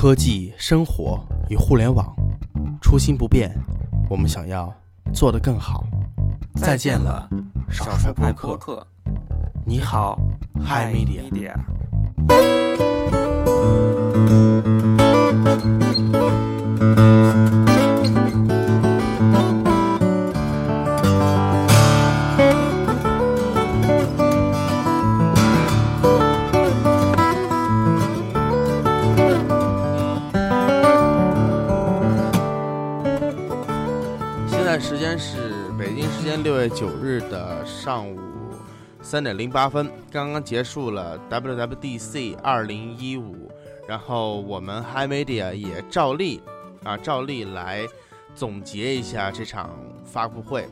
科技、生活与互联网，初心不变，我们想要做得更好。再见了，少帅播客。客。你好，Hi Media。月九日的上午三点零八分，刚刚结束了 WWDC 二零一五，然后我们 Hi Media 也照例啊照例来总结一下这场发布会。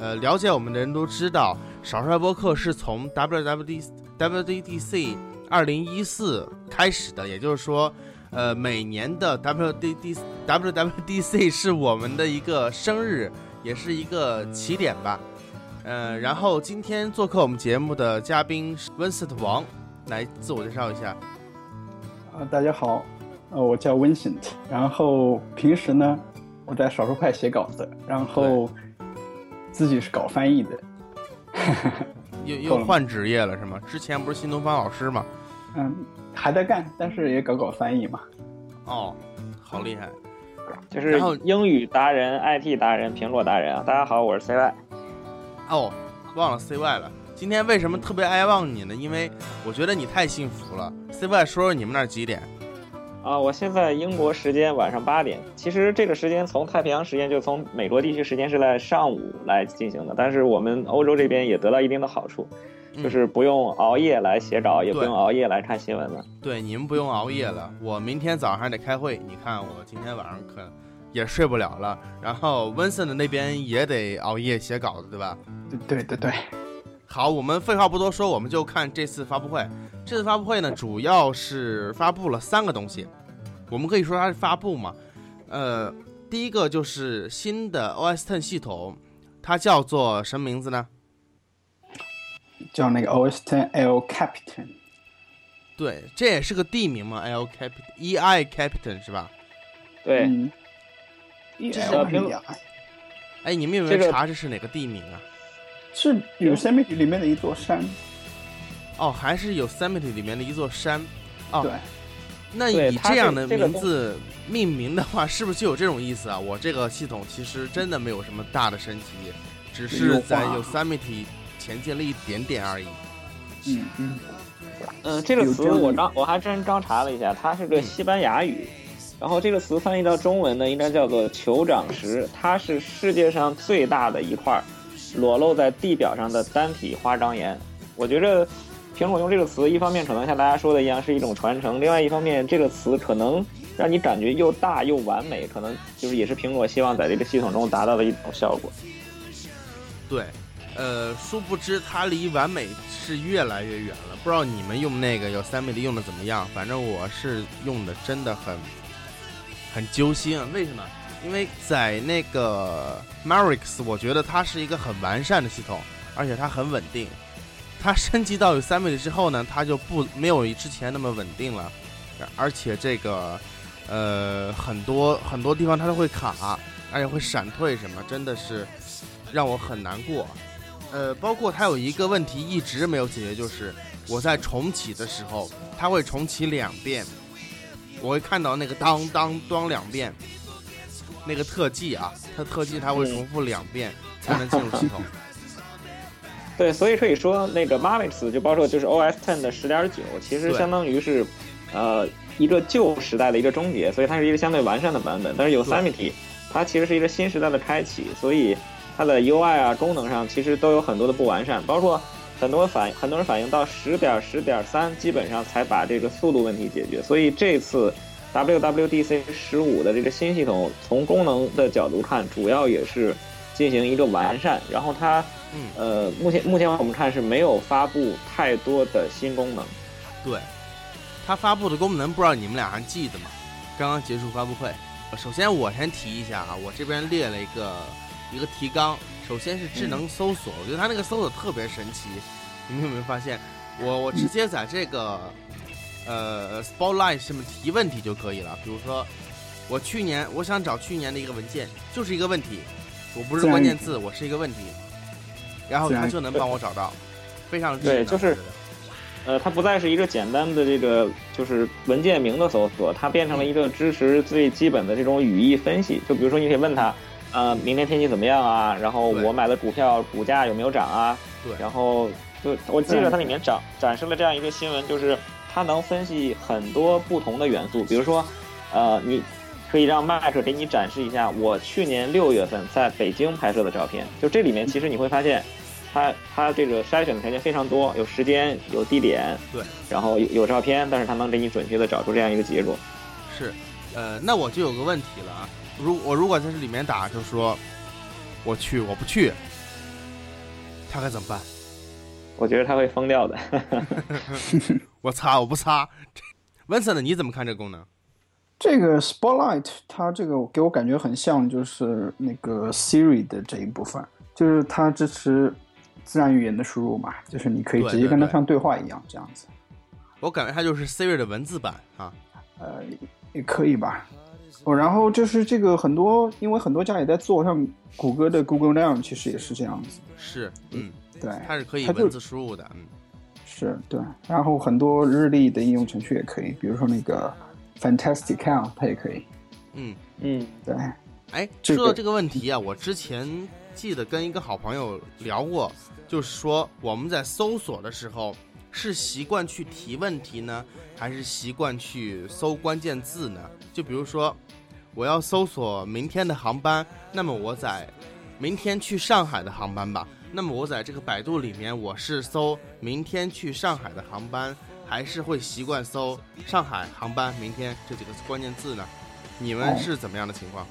呃，了解我们的人都知道，少帅播客是从 WWD WWDC 二零一四开始的，也就是说，呃，每年的 WWD WWDC 是我们的一个生日，也是一个起点吧。呃，然后今天做客我们节目的嘉宾是温斯特王，来自我介绍一下。啊，大家好，呃，我叫 Vincent，然后平时呢，我在少数派写稿子，然后自己是搞翻译的。又 又换职业了是吗？之前不是新东方老师吗？嗯，还在干，但是也搞搞翻译嘛。哦，好厉害！就是然后英语达人、IT 达人、苹果达人啊！大家好，我是 CY。哦，忘了 CY 了。今天为什么特别爱望你呢？因为我觉得你太幸福了。CY 说说你们那儿几点？啊，我现在英国时间晚上八点。其实这个时间从太平洋时间就从美国地区时间是在上午来进行的，但是我们欧洲这边也得到一定的好处，嗯就是不用熬夜来写稿，也不用熬夜来看新闻了。对，你们不用熬夜了。我明天早上还得开会，你看我今天晚上可也睡不了了。然后温森的那边也得熬夜写稿子，对吧？对对对对，好，我们废话不多说，我们就看这次发布会。这次发布会呢，主要是发布了三个东西，我们可以说它是发布嘛。呃，第一个就是新的 OS Ten 系统，它叫做什么名字呢？叫那个 OS Ten L Captain。对，这也是个地名嘛，L Captain E I Captain 是吧？对，哎，你们有没有查这是哪个地名啊？是 Yosemite 里面的一座山。哦，还是有 Yosemite 里面的一座山。哦，对，那以这样的名字命名的话，是不是就有这种意思啊？我这个系统其实真的没有什么大的升级，只是在化 Yosemite 前进了一点点而已。嗯嗯，嗯，这个词我刚我还真刚查了一下，它是个西班牙语，然后这个词翻译到中文呢，应该叫做酋长石，它是世界上最大的一块裸露在地表上的单体花岗岩。我觉着苹果用这个词，一方面可能像大家说的一样是一种传承，另外一方面这个词可能让你感觉又大又完美，可能就是也是苹果希望在这个系统中达到的一种效果。对，呃，殊不知它离完美是越来越远了。不知道你们用那个有三倍的用的怎么样？反正我是用的真的很很揪心啊！为什么？因为在那个 Marix，我觉得它是一个很完善的系统，而且它很稳定。它升级到 Yosemite 之后呢，它就不没有之前那么稳定了，而且这个呃很多很多地方它都会卡，而且会闪退什么，真的是让我很难过。呃，包括它有一个问题一直没有解决，就是我在重启的时候，它会重启两遍，我会看到那个当当当两遍，那个特技啊，它特技它会重复两遍才能进入系统。对，所以可以说那个 Mavericks 就包括就是 OS Ten 的十点九，其实相当于是，呃，一个旧时代的一个终结，所以它是一个相对完善的版本。但是 Yosemite 它其实是一个新时代的开启，所以它的 UI 啊功能上其实都有很多的不完善，包括很多反很多人反映到十点十点三基本上才把这个速度问题解决，所以这次 WWDC 十五的这个新系统从功能的角度看，主要也是进行一个完善，然后它。嗯，呃，目前目前我们看是没有发布太多的新功能。对，它发布的功能不知道你们俩还记得吗？刚刚结束发布会，首先我先提一下啊，我这边列了一个一个提纲，首先是智能搜索，我觉得它那个搜索特别神奇，你们有没有发现？我我直接在这个呃 Spotlight 什么提问题就可以了。比如说，我去年我想找去年的一个文件，就是一个问题，我不是关键字，我是一个问题，然后它就能帮我找到，非常对就是呃，它不再是一个简单的这个就是文件名的搜索，它变成了一个支持最基本的这种语义分析。就比如说，你可以问他，呃，明天天气怎么样啊？然后我买的股票股价有没有涨啊？对然后就我记得它里面展展示了这样一个新闻，就是它能分析很多不同的元素，比如说，呃，你可以让 Mac 给你展示一下我去年六月份在北京拍摄的照片。就这里面其实你会发现，它它这个筛选的条件非常多，有时间，有地点，对，然后有有照片，但是它能给你准确的找出这样一个结果。是，呃，那我就有个问题了啊，如我如果在这里面打，就说我去，我不去，他该怎么办？我觉得它会疯掉的。我擦，我不擦。Vincent，你怎么看这个功能？这个 Spotlight 它这个给我感觉很像，就是那个 Siri 的这一部分，就是它支持自然语言的输入嘛，就是你可以直接跟它像对话一样这样子。我感觉它就是 Siri 的文字版啊。呃，也可以吧。哦，然后就是这个很多，因为很多家也在做，像谷歌的 Google Now 其实也是这样子。是，嗯，对，它是可以文字输入的，嗯，是对。然后很多日历的应用程序也可以，比如说那个 Fantastic Count 它也可以。嗯。嗯，对，哎，说到这个问题啊，我之前记得跟一个好朋友聊过，就是说我们在搜索的时候是习惯去提问题呢，还是习惯去搜关键字呢？就比如说，我要搜索明天的航班，那么我在明天去上海的航班吧。那么我在这个百度里面，我是搜明天去上海的航班，还是会习惯搜上海航班明天这几个关键字呢？你们哦是怎么样的情况？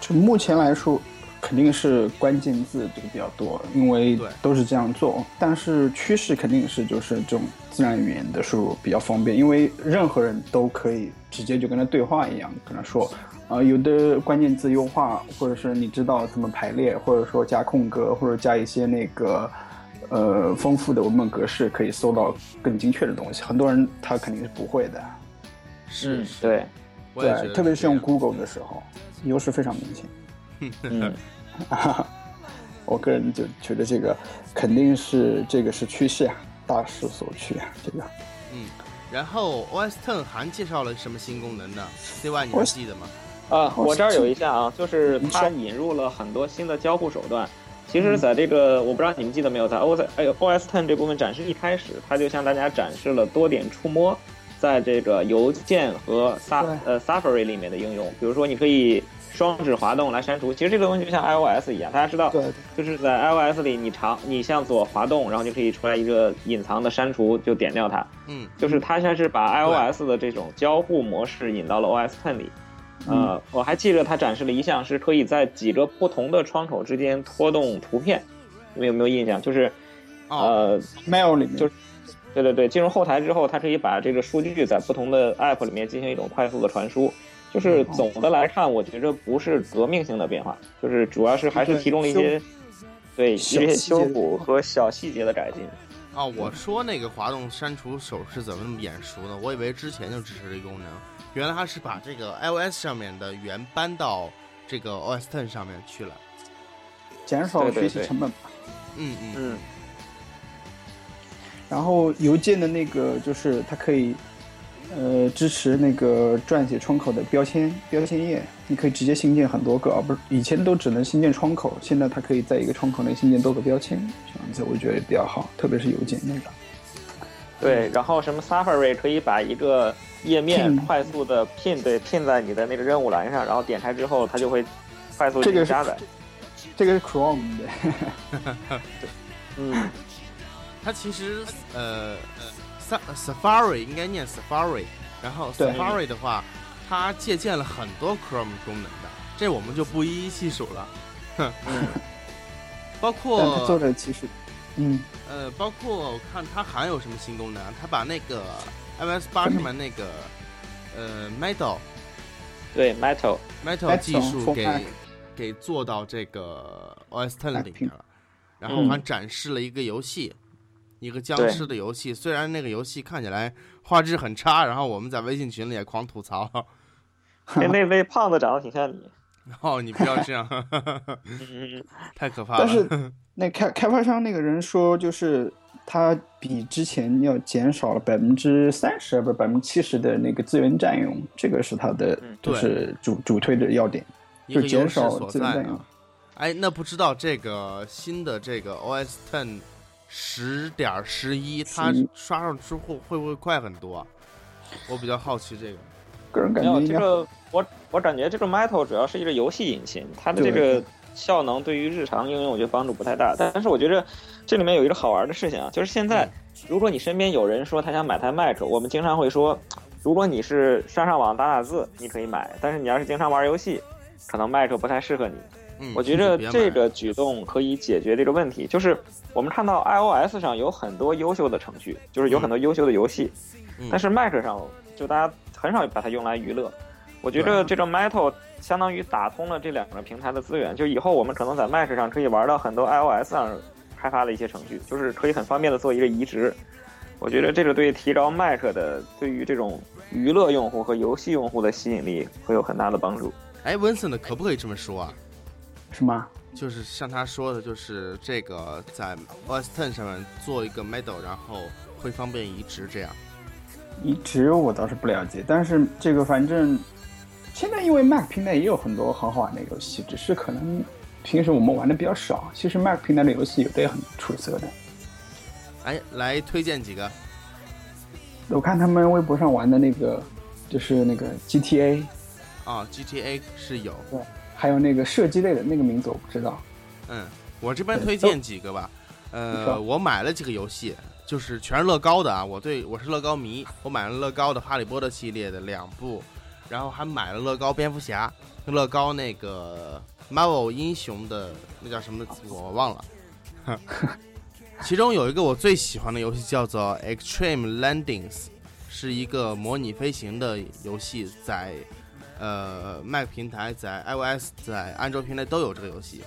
就目前来说，肯定是关键字这个比较多，因为对都是这样做。但是趋势肯定是就是这种自然语言的输入比较方便，因为任何人都可以直接就跟他对话一样，跟他说，呃，有的关键字优化，或者是你知道怎么排列，或者说加空格，或者加一些那个。呃，丰富的文本格式可以搜到更精确的东西，很多人他肯定是不会的。是，嗯对，对，特别是用 Google 的时候，优势非常明显。嗯，我个人就觉得这个肯定是这个是趋势啊，大势所趋啊，这个。嗯，然后 OS Ten 还介绍了什么新功能呢？CY 你还记得吗？啊，我这儿有一项啊，就是它引入了很多新的交互手段。其实，在这个我不知道你们记得没有，在 OS 哎 OS Ten 这部分展示一开始，它就向大家展示了多点触摸在这个邮件和 Sa 对呃 Safari 里面的应用。比如说，你可以双指滑动来删除。其实这个东西就像 iOS 一样，大家知道，对，就是在 iOS 里，你长你向左滑动，然后就可以出来一个隐藏的删除，就点掉它。嗯，就是它现在是把 iOS 的这种交互模式引到了 OS Ten 里。呃，我还记得它展示了一项是可以在几个不同的窗口之间拖动图片，你们有没有印象？就是哦，呃，Mail 里面就对对对，进入后台之后，它可以把这个数据在不同的 App 里面进行一种快速的传输。就是总的来看，我觉着不是革命性的变化，就是主要是还是提供了一些对一些修补和小细节的改进。哦，我说那个滑动删除手是怎么那么眼熟呢？我以为之前就支持这个功能，原来它是把这个 iOS 上面的源搬到这个 OS Ten 上面去了。减少对对对学习成本吧。嗯嗯，嗯，然后邮件的那个就是它可以，呃，支持那个撰写窗口的标签标签页，你可以直接新建很多个，而不是以前都只能新建窗口，现在它可以在一个窗口内新建多个标签，这样子我觉得比较好，特别是邮件那个。对，然后什么 Safari 可以把一个页面快速的 pin 对 pin 在你的那个任务栏上，然后点开之后，它就会快速这个是进行加载。这个是 Chrome 的，嗯，它其实呃呃 Safari 应该念 Safari，然后 Safari 的话，它借鉴了很多 Chrome 功能的，这我们就不一一细数了。哼，包括的其实，嗯，呃，包括我看它还有什么新功能啊？它把那个 iOS 八上面那个呃 Metal 对，Metal，Metal Metal 技术给给做到这个 OS Ten 里面了，然后嗯还展示了一个游戏，一一个僵尸的游戏。虽然那个游戏看起来画质很差，然后我们在微信群里也狂吐槽。那那位胖子长得挺像你。哦，你不要这样，太可怕了。但是那开开发商那个人说，就是他比之前要减少了百分之三十，不是百分之七十的那个资源占用，这个是它的就是主主推的要点，就减少资源占用。哎，那不知道这个新的这个 OS Ten 十点十一，它刷上之后会不会快很多？我比较好奇这个。个人感觉这个我我感觉这个 Metal 主要是一个游戏引擎，它的这个效能对于日常应用我觉得帮助不太大。但是我觉得这里面有一个好玩的事情啊，就是现在如果你身边有人说他想买台 Mac，我们经常会说，如果你是上上网打打字，你可以买；但是你要是经常玩游戏，可能 Mac 不太适合你。我觉得这个举动可以解决这个问题，就是我们看到 iOS 上有很多优秀的程序，就是有很多优秀的游戏，但是 Mac 上就大家。很少把它用来娱乐，我觉得这个 Metal 相当于打通了这两个平台的资源，就以后我们可能在 Mac 上可以玩到很多 iOS 上开发的一些程序，就是可以很方便的做一个移植。我觉得这个对提高 Mac 的对于这种娱乐用户和游戏用户的吸引力会有很大的帮助。哎，Vincent 可不可以这么说啊？什么？就是像他说的，就是这个在 OS Ten 上面做一个 Metal，然后会方便移植这样。移植我倒是不了解，但是这个反正现在因为 Mac 平台也有很多很好玩的游戏，只是可能平时我们玩的比较少。其实 Mac 平台的游戏有的也很出色的。哎，来推荐几个。我看他们微博上玩的那个，就是那个 GTA。啊，GTA 是有。对，还有那个射击类的那个名字我不知道。嗯，我这边推荐几个吧。呃，我买了几个游戏。就是全是乐高的啊！我对我是乐高迷，我买了乐高的哈利波特系列的两部，然后还买了乐高蝙蝠侠，乐高那个 Marvel 英雄的那叫什么我忘了。其中有一个我最喜欢的游戏叫做 Extreme Landings，是一个模拟飞行的游戏，在呃 Mac 平台、在 iOS、在安卓平台都有这个游戏。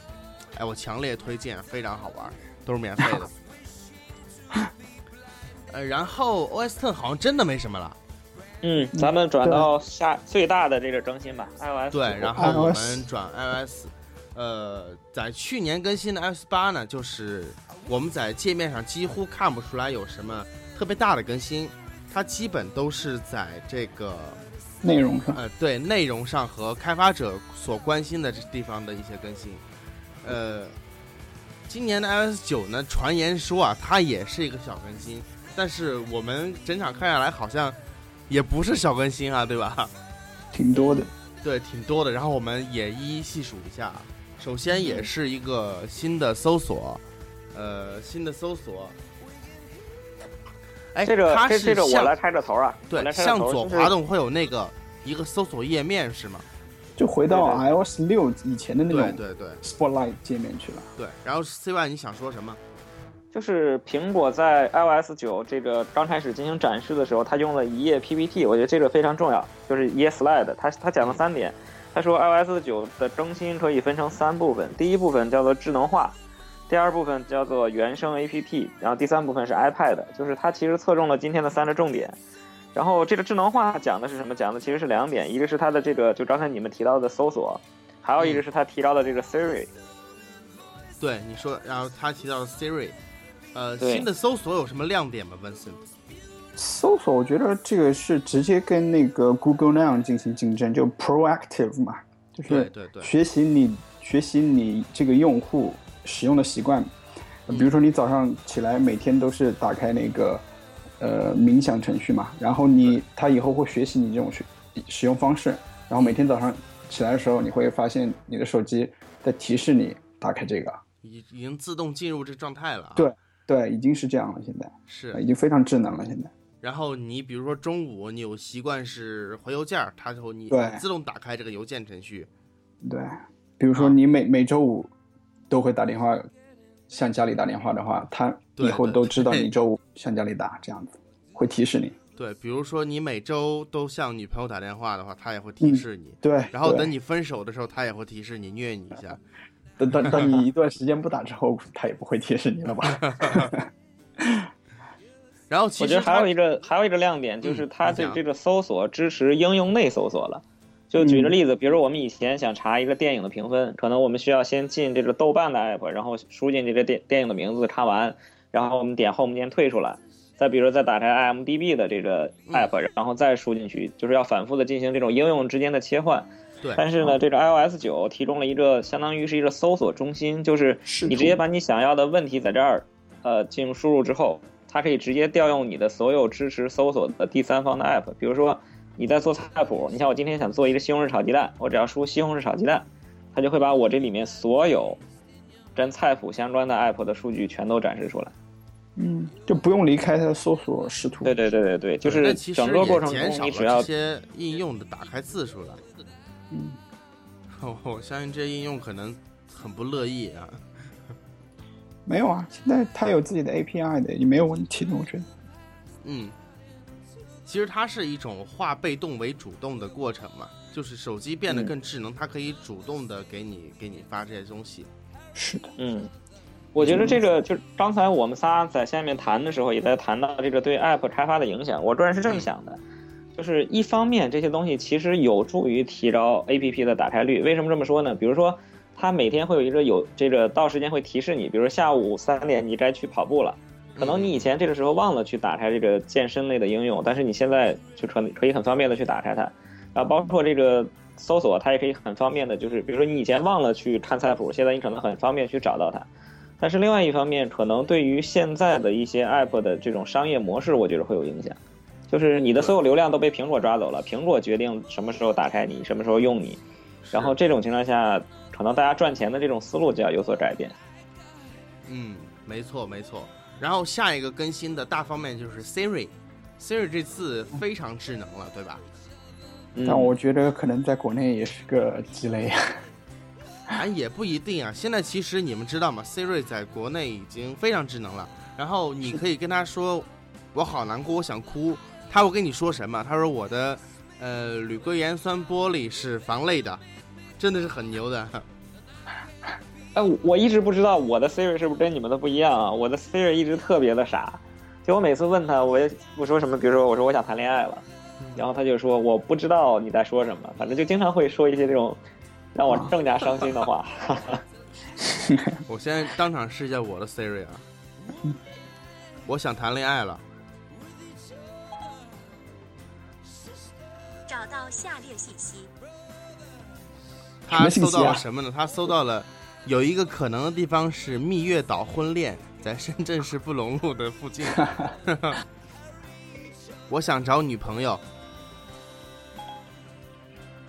哎，我强烈推荐，非常好玩，都是免费的。呃，然后 OS Ten 好像真的没什么了。嗯，咱们转到下最大的这个更新吧，iOS。对，然后我们转 iOS。呃，在去年更新的 iOS 八呢，就是我们在界面上几乎看不出来有什么特别大的更新，它基本都是在这个内容上，呃，对，内容上和开发者所关心的这地方的一些更新。呃，今年的 iOS 九呢，传言说啊，它也是一个小更新。但是我们整场看下来，好像也不是小更新啊，对吧？挺多的，对，挺多的。然后我们也一一细数一下。首先，也是一个新的搜索，呃，新的搜索。哎，这个它是我来开个头啊，对，向左滑动会有那个一个搜索页面是吗？就回到 iOS 六以前的那种对对对 Spotlight 界面去了。对，然后 CY 你想说什么？就是苹果在 iOS 九这个刚开始进行展示的时候，它用了一页 PPT，我觉得这个非常重要，就是一页 slide。他他讲了三点，他说 iOS 九的更新可以分成三部分，第一部分叫做智能化，第二部分叫做原生 APP，然后第三部分是 iPad，就是它其实侧重了今天的三个重点。然后这个智能化讲的是什么？讲的其实是两点，一个是它的这个就刚才你们提到的搜索，还有一个是它提到的这个 Siri。对，你说，然后他提到的 Siri。呃，新的搜索有什么亮点吗，Vincent？搜索，我觉得这个是直接跟那个 Google 那样进行竞争，就 proactive 嘛，就是对对学习你学习你这个用户使用的习惯。比如说你早上起来每天都是打开那个呃冥想程序嘛，然后你他以后会学习你这种使使用方式，然后每天早上起来的时候，你会发现你的手机在提示你打开这个，已已经自动进入这状态了。对。对，已经是这样了，现在是已经非常智能了。现在，然后你比如说中午你有习惯是回邮件，它就你自动打开这个邮件程序。对，比如说你每每周五都会打电话向家里打电话的话，它以后都知道 你周五向家里打，这样子会提示你。对，比如说你每周都向女朋友打电话的话，它也会提示你。对，然后等你分手的时候，它也会提示你虐你一下。等等等你一 段时间不打之后，它也不会提示你了吧？然后其实我觉得还有一个还有一个亮点就是嗯它你讲的这个搜索支持应用内搜索了。就举个例子，比如说我们以前想查一个电影的评分，可能我们需要先进这个豆瓣的 app，然后输进这个电电影的名字，看完，然后我们点 home 键退出来。再比如再打开 IMDB 的这个嗯 app，、然后再输进去，就是要反复的进行这种应用之间的切换。对，但是呢，这个 iOS 九提供了一个相当于是一个搜索中心，就是你直接把你想要的问题在这儿，呃，进行输入之后，它可以直接调用你的所有支持搜索的第三方的 app。比如说你在做菜谱，你像我今天想做一个西红柿炒鸡蛋，我只要输西红柿炒鸡蛋，它就会把我这里面所有跟菜谱相关的 app 的数据全都展示出来。嗯，就不用离开它的搜索视图。对对对对对，就是整个过程中你只要这些应用的打开次数了。嗯，我 我相信这些应用可能很不乐意啊。没有啊，现在它有自己的 API 的，也没有问题的，我觉得。嗯，其实它是一种化被动为主动的过程嘛，就是手机变得嗯更智能，它可以主动的给你给你发这些东西。是的，嗯，我觉得这个就是刚才我们仨在下面谈的时候，也在谈到这个对 App 开发的影响。我个人是这么想的，就是一方面这些东西其实有助于提高 APP 的打开率。为什么这么说呢？比如说，它每天会有一个有这个到时间会提示你，比如下午三点你该去跑步了。可能你以前这个时候忘了去打开这个健身类的应用，但是你现在就可可以很方便的去打开它，然后包括这个搜索，它也可以很方便的，就是比如说你以前忘了去看菜谱，现在你可能很方便去找到它。但是另外一方面，可能对于现在的一些 app 的这种商业模式，我觉得会有影响。就是你的所有流量都被苹果抓走了，苹果决定什么时候打开你，什么时候用你，然后这种情况下，可能大家赚钱的这种思路就要有所改变。嗯，没错没错。然后下一个更新的大方面就是 Siri，Siri 这次非常智能了，对吧？嗯但我觉得可能在国内也是个鸡肋。啊，也不一定啊。现在其实你们知道吗？Siri 在国内已经非常智能了。然后你可以跟他说：“我好难过，我想哭。”他会跟你说什么？他说：“我的呃铝硅盐酸玻璃是防泪的，真的是很牛的。哎，我我一直不知道我的 Siri 是不是跟你们的不一样啊？我的 Siri 一直特别的傻，就我每次问他，我也我说什么，比如说我说我想谈恋爱了，然后他就说我不知道你在说什么，反正就经常会说一些这种让我更加伤心的话。我现在当场试一下我的 Siri 啊，我想谈恋爱了。找到下列信息：他搜到了什么呢？他搜到了有一个可能的地方是蜜月岛婚恋，在深圳市布隆路的附近。我想找女朋友，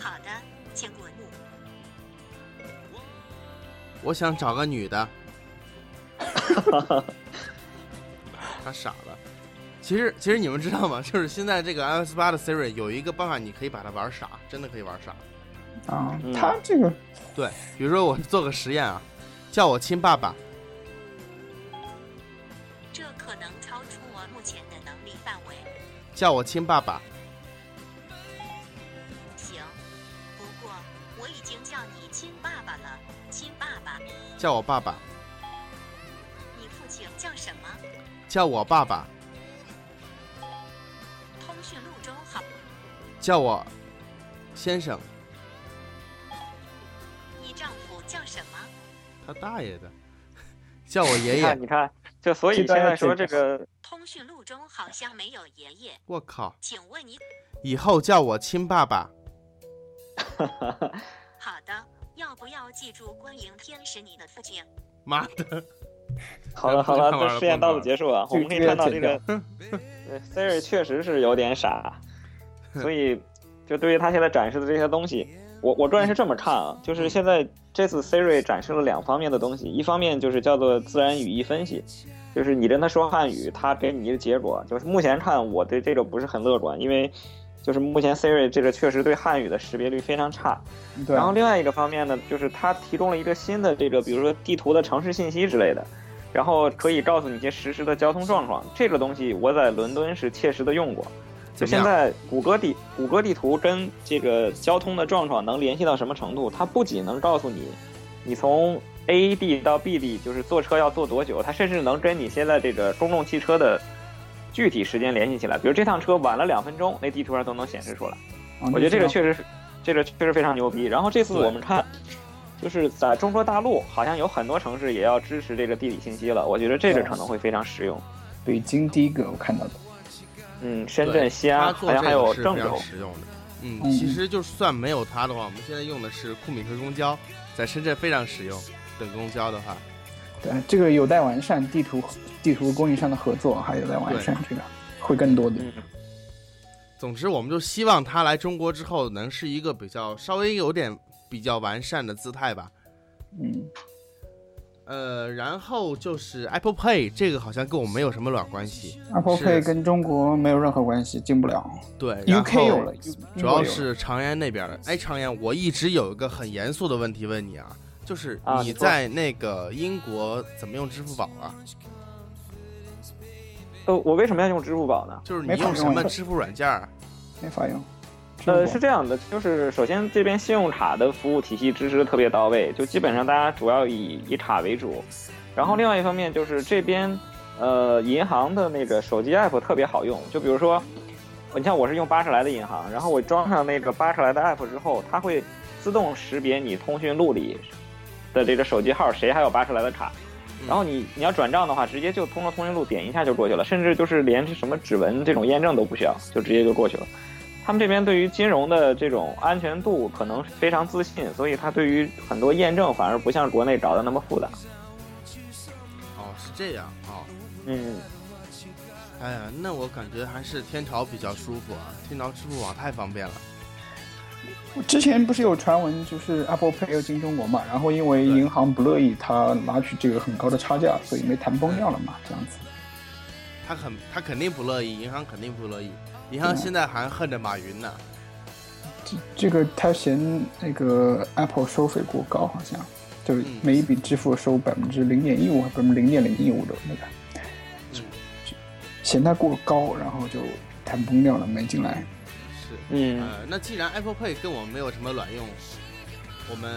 好的，请滚目。我想找个女的。他傻了。其实，其实你们知道吗？就是现在这个 iOS 八的 Siri 有一个办法，你可以把它玩傻，真的可以玩傻。啊嗯，它这个对，比如说我做个实验啊，叫我亲爸爸，这可能超出我目前的能力范围。叫我亲爸爸。行，不过我已经叫你亲爸爸了，亲爸爸。叫我爸爸，你父亲叫什么？叫我爸爸，叫我先生，你丈夫叫什么？他大爷的，叫我爷你看，爷。你看，就所以现在说这这个个，通讯录中好像没有爷爷，我靠，请问你？以后叫我亲爸爸。好的，要不要记住观影天使你的父亲？妈的，好了好了，这试验到此结束啊。我们可以看到这个 Siri 确实是有点傻，所以就对于他现在展示的这些东西，我我个人是这么看啊，就是现在这次 Siri 展示了两方面的东西，一方面就是叫做自然语义分析，就是你跟他说汉语，他给你一个结果。就是目前看，我对这个不是很乐观，因为就是目前 Siri 这个确实对汉语的识别率非常差。对然后另外一个方面呢，就是它提供了一个新的这个，比如说地图的城市信息之类的，然后可以告诉你一些实时的交通状况。这个东西我在伦敦是切实的用过。就怎么样现在谷歌地谷歌地图跟这个交通的状况能联系到什么程度？它不仅能告诉你，你从 A 地到 B 地就是坐车要坐多久，它甚至能跟你现在这个公共汽车的具体时间联系起来，比如这趟车晚了两分钟，那地图上都能显示出来。啊我觉得这个确实是，这个确实非常牛逼。然后这次我们看，就是在中国大陆，好像有很多城市也要支持这个地理信息了。我觉得这个可能会非常实用。北京第一个我看到的，嗯，深圳、西安，好像还做这个有郑州是非常。实用的。嗯，嗯其实就算没有它的话，我们现在用的是库米克公交，在深圳非常实用。等公交的话，对这个有待完善，地图地图供应商的合作还有待完善，这个会更多的。嗯，总之我们就希望它来中国之后能是一个比较稍微有点比较完善的姿态吧。嗯，呃，然后就是 Apple Pay 这个好像跟我们没有什么卵关系。Apple Pay 跟中国没有任何关系，进不了。对然 UK 后有了，主要是长安那边儿。哎，长安，我一直有一个很严肃的问题问你啊，就是你在那个英国怎么用支付宝啊？呃，我为什么要用支付宝呢？就是你用什么支付软件儿？没法用。呃，是这样的，就是首先这边信用卡的服务体系支持得特别到位，就基本上大家主要以以卡为主。然后另外一方面就是这边，呃，银行的那个手机 app 特别好用，就比如说，你像我是用巴士来的银行，然后我装上那个巴士来的 app 之后，它会自动识别你通讯录里的这个手机号谁还有巴士来的卡。嗯然后你你要转账的话，直接就通过通讯录点一下就过去了，甚至就是连什么指纹这种验证都不需要，就直接就过去了。他们这边对于金融的这种安全度可能非常自信，所以他对于很多验证反而不像国内找的那么复杂。哦，是这样哦。嗯，哎呀，那我感觉还是天朝比较舒服啊，天朝支付宝太方便了。之前不是有传闻，就是 Apple Pay 要进中国嘛，然后因为银行不乐意他拿取这个很高的差价，所以没谈崩掉了嘛，这样子。他很，他肯定不乐意，银行肯定不乐意。银行现在还恨着马云呢。这这个他嫌那个 Apple 收费过高，好像就是嗯每一笔支付收百分之零点一五，还百分之零点零一五的那个，嗯，嫌它过高，然后就谈崩掉了，没进来。是。嗯呃，那既然 Apple Pay 跟我们没有什么卵用，我们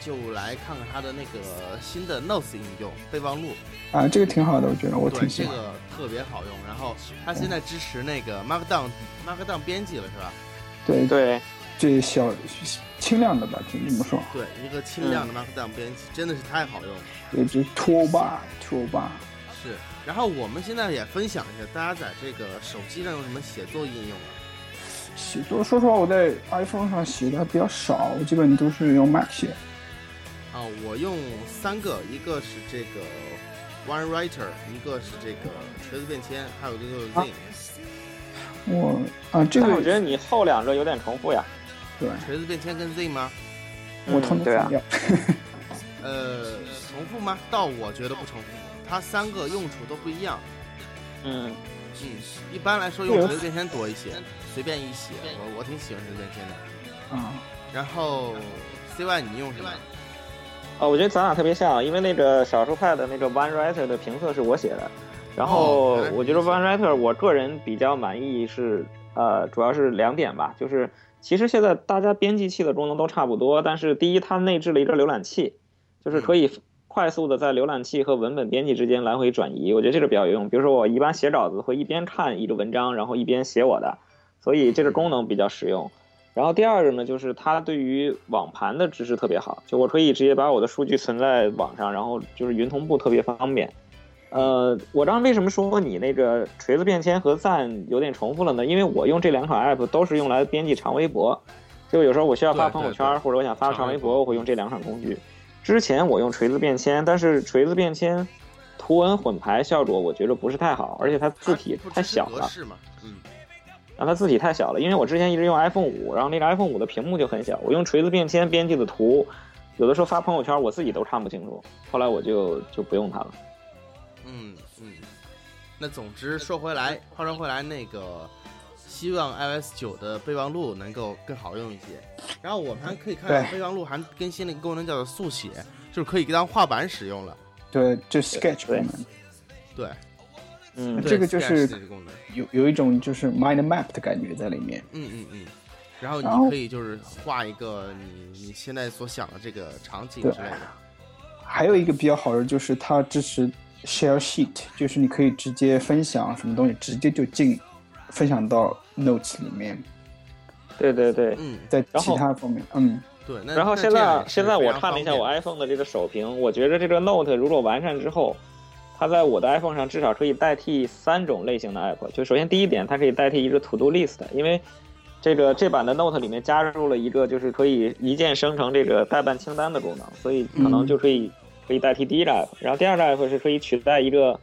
就来看看它的那个新的 Notes 应用备忘录。啊，这个挺好的，我觉得我，挺喜欢。这个特别好用。然后它现在支持那个 Markdown Markdown 编辑了，是吧？对，对，这小轻量的吧，听这么说。对，一个轻量的 Markdown 编辑真的是太好用了。对，这 Tool Bar Tool Bar，是。然后我们现在也分享一下，大家在这个手机上用什么写作应用啊？写作说实话，我在 iPhone 上写的还比较少，我基本都是用 Mac 写。啊，我用三个，一个是这个 OneWriter，一个是这个锤子便签，还有一个就是 Zing。我啊，这个我觉得你后两个有点重复呀。对，锤子便签跟 Zing 吗？我通通对啊删掉。呃，重复吗？倒我觉得不重复，它三个用处都不一样。嗯，嗯，一般来说用锤子便签多一些，随便一写，我我挺喜欢锤子便签的。嗯，然后 CY 你用什么？哦，我觉得咱俩特别像，因为那个少数派的那个 OneWriter 的评测是我写的，然后我觉得你写的 OneWriter 我个人比较满意是呃，主要是两点吧，就是其实现在大家编辑器的功能都差不多，但是第一它内置了一个浏览器，就是可以快速的在浏览器和文本编辑之间来回转移，我觉得这个比较有用。比如说我一般写稿子会一边看一个文章，然后一边写我的，所以这个功能比较实用。然后第二个呢，就是它对于网盘的支持特别好，就我可以直接把我的数据存在网上，然后就是云同步特别方便。呃，我刚刚为什么说你那个锤子便签和赞有点重复了呢？因为我用这两款 app 都是用来编辑长微博，就有时候我需要发朋友对圈或者我想发长微长微博博，我会用这两款工具。之前我用锤子便签，但是锤子便签图文混排效果我觉得不是太好，而且它字体太小了。格式嘛，嗯，然后它字体太小了，因为我之前一直用 iPhone 五，然后那个 iPhone 五的屏幕就很小，我用锤子便签编辑的图，有的时候发朋友圈我自己都看不清楚，后来我就就不用它了。嗯嗯，那总之说回来，话说回来，那个希望 iOS 九的备忘录能够更好用一些。然后我们还可以看到备忘录还更新了一个功能，叫做速写，就是可以当画板使用了。对，就 Sketch 功对能，对，嗯这个就是。有有一种就是 mind map 的感觉在里面。嗯嗯嗯。然后你可以就是画一个你你现在所想的这个场景之类的。还有一个比较好的就是它支持 share sheet，就是你可以直接分享什么东西，直接就进分享到 Notes 里面，对对对。嗯，在然后其他方面，嗯，对。那然后现在现在我看了一下我 iPhone 的这个首屏，我觉得这个 Note 如果完善之后，它在我的 iPhone 上至少可以代替三种类型的 app。就首先第一点，它可以代替一个 To Do List，因为这个这版的 Note 里面加入了一个就是可以一键生成这个代办清单的功能，所以可能嗯就可以可以代替第一个 app。然后第二个 app 是可以取代一个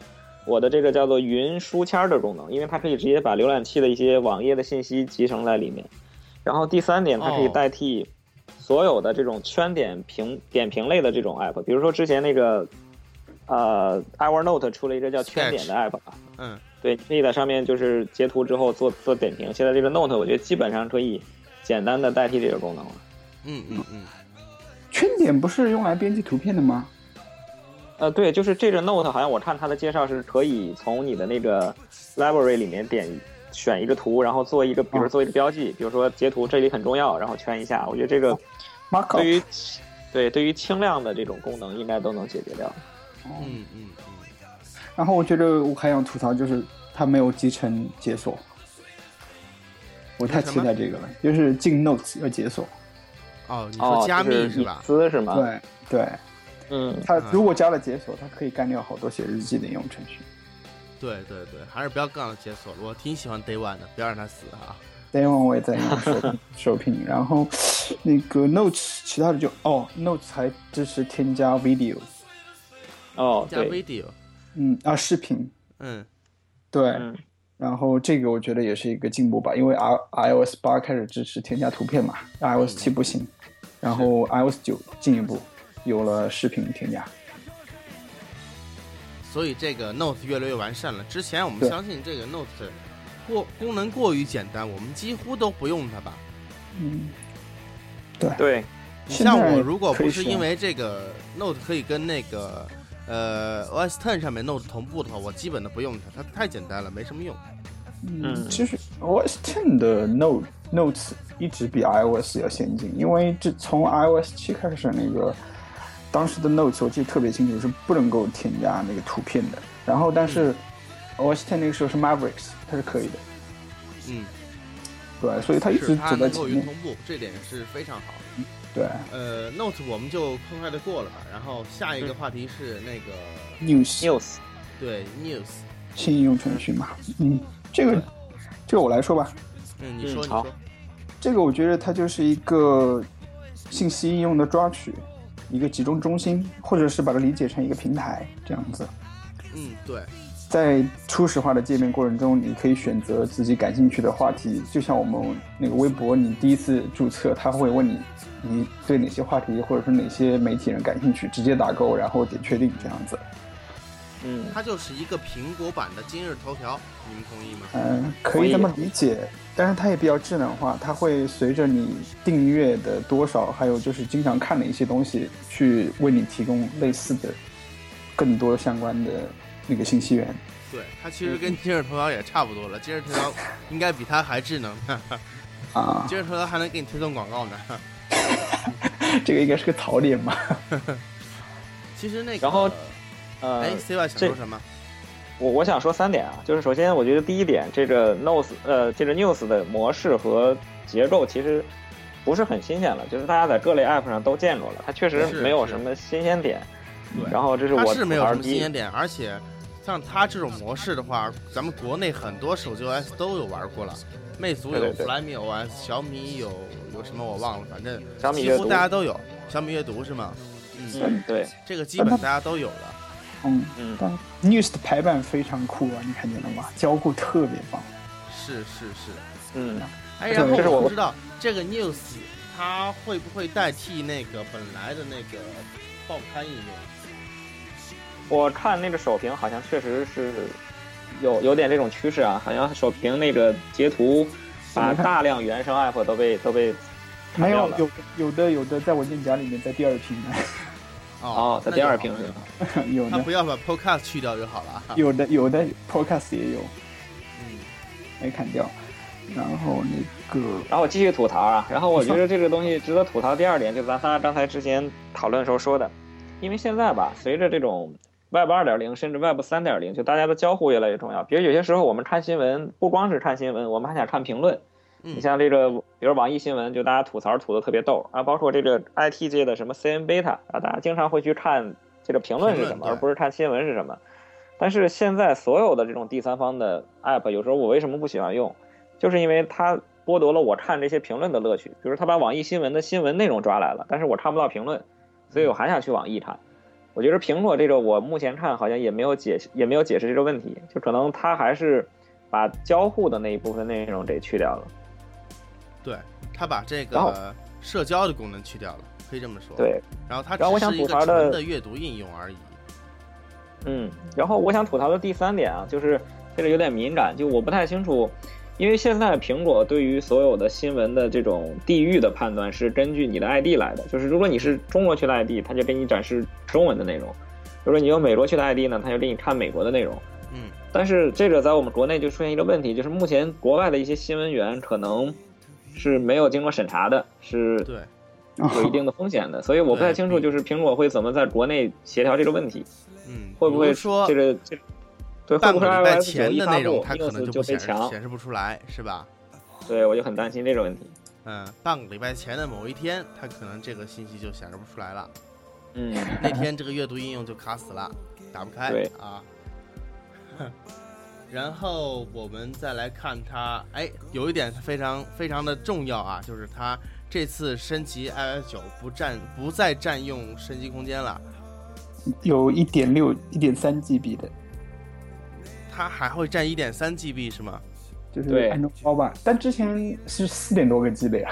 我的这个叫做云书签的功能，因为它可以直接把浏览器的一些网页的信息集成在里面。然后第三点，它可以哦代替所有的这种圈点评点评类的这种 app，比如说之前那个呃 Evernote 出了一个叫圈点的 app，嗯，对，你可以在上面就是截图之后做做点评。现在这个 Note 我觉得基本上可以简单的代替这个功能了。嗯嗯嗯，圈点不是用来编辑图片的吗？呃，对，就是这个 Note 好像我看它的介绍是可以从你的那个 library 里面点选一个图，然后做一个，比如哦做一个标记，比如说截图这里很重要，然后圈一下。我觉得这个对于对对于轻量的这种功能应该都能解决掉。哦嗯嗯嗯，然后我觉得我还想吐槽，就是它没有集成解锁，我太期待这个了，就是进 Notes 要解锁。哦，你哦说，加就是隐密是吧？私是吗？，对对，嗯，它如果加了解锁，它可以干掉好多写日记的应用程序。对对对，还是不要杠了解锁了。我挺喜欢 Day One 的，不要让它死哈。Day One 我也在用手屏 手屏，然后那个 Notes 其他的就哦，Notes 还支持添加 video，哦，加，video，嗯啊视频，嗯。对，嗯，然后这个我觉得也是一个进步吧，因为 i iOS 八开始支持添加图片嘛，iOS 七不行，然后 iOS 九进一步有了视频添加。所以这个 Note 越来越完善了。之前我们相信这个 Note 过功能过于简单，我们几乎都不用它吧。嗯，对，对，你像我，如果不是因为这个 Note 可以跟那个呃 OS Ten 上面 Note 同步的话，我基本都不用它，它太简单了，没什么用。嗯，嗯其实 OS Ten 的 Note Notes 一直比 iOS 要先进，因为这从 iOS 七开始那个当时的 Notes 我记得特别清楚，是不能够添加那个图片的。然后但是 OS Ten 那个时候是 Mavericks，它是可以的，嗯，对，所以它一直走在前面。能够云同。步，这点是非常好。对。呃，Note 我们就快快的过了吧。然后下一个话题是那个，News。News，对 News，新应用程序嘛，嗯，这个这个我来说吧，嗯，你说你说，这个我觉得它就是一个信息应用的抓取，一个集中中心，或者是把它理解成一个平台这样子。嗯，对，在初始化的界面过程中，你可以选择自己感兴趣的话题，就像我们那个微博，你第一次注册，他会问你你对哪些话题或者是哪些媒体人感兴趣，直接打勾，然后点确定这样子。嗯，它就是一个苹果版的今日头条，你们同意吗？嗯，可以这么理解，但是它也比较智能化，它会随着你订阅的多少，还有就是经常看的一些东西，去为你提供类似的更多相关的那个信息源。对，它其实跟今日头条也差不多了。今日头条应该比它还智能，啊，今日头条还能给你推送广告呢。这个应该是个槽点吧？其实那个，然后呃哎，，C Y 想说什么？我我想说三点啊，就是首先我觉得第一点，这个 Notes 呃这个 News 的模式和结构其实不是很新鲜了，就是大家在各类 App 上都见过了，它确实没有什么新鲜点。对然后这是我它是没有什么新鲜点，而且像它这种模式的话，咱们国内很多手机 OS 都有玩过了。魅族有 Flyme OS，小米有有什么我忘了，反正几乎大家都有。小米阅读是吗？嗯，嗯对，这个基本大家都有了。嗯，嗯但 News 的排版非常酷啊，你看见了吗？交互特别棒。是是是。嗯哎，对然后这是我我不知道这个 News 它会不会代替那个本来的那个报刊应用？我看那个首屏好像确实是有有点这种趋势啊，好像首屏那个截图把大量原生 App 都被都被没有了有有的有的在文件夹里面，在第二屏呢，哦，在第二屏是吧？有的他不要把 Podcast 去掉就好了。有的 有的 Podcast 也有嗯，没砍掉，然后那个然后我继续吐槽啊，然后我觉得这个东西值得吐槽。第二点就是咱仨刚才之前讨论的时候说的，因为现在吧，随着这种 Web 二点零甚至 Web 三点零，就大家的交互越来越重要。比如有些时候我们看新闻，不光是看新闻，我们还想看评论。嗯你像这个，比如网易新闻，就大家吐槽吐的特别逗啊，包括这个 IT 界的什么 CN Beta 啊，大家经常会去看这个评论是什么，而不是看新闻是什么。但是现在所有的这种第三方的 App，有时候我为什么不喜欢用，就是因为它剥夺了我看这些评论的乐趣。比如他把网易新闻的新闻内容抓来了，但是我看不到评论，所以我还想去网易看。我觉得苹果这个我目前看好像也没有解也没有解释这个问题，就可能它还是把交互的那一部分内容给去掉了。对，它把这个社交的功能去掉了，可以这么说。，对，然后它只是一个纯的阅读应用而已。嗯，然后我想吐槽的第三点啊，就是这个有点敏感，就我不太清楚，因为现在苹果对于所有的新闻的这种地域的判断是根据你的 ID 来的，就是如果你是中国区的 ID，它就给你展示中文的内容；如果你有美国区的 ID 呢，它就给你看美国的内容。嗯，但是这个在我们国内就出现一个问题，就是目前国外的一些新闻源可能是没有经过审查的，是对，有一定的风险的，所以我不太清楚，就是苹果会怎么在国内协调这个问题。嗯，会不会说这个这对会不会半个礼拜 iOS 九前一发的内容，布它可能就不显示就被强？显示不出来，是吧？对，我就很担心这个问题。嗯，半个礼拜前的某一天，它可能这个信息就显示不出来了。嗯，那天这个阅读应用就卡死了，打不开对啊。然后我们再来看它，哎，有一点非常非常的重要啊，就是它这次升级 iOS 九不占不再占用升级空间了，有一点六、一点三 GB 的，它还会占一点三 GB 是吗？就是对安装包吧。但之前是四点多个 G 的呀。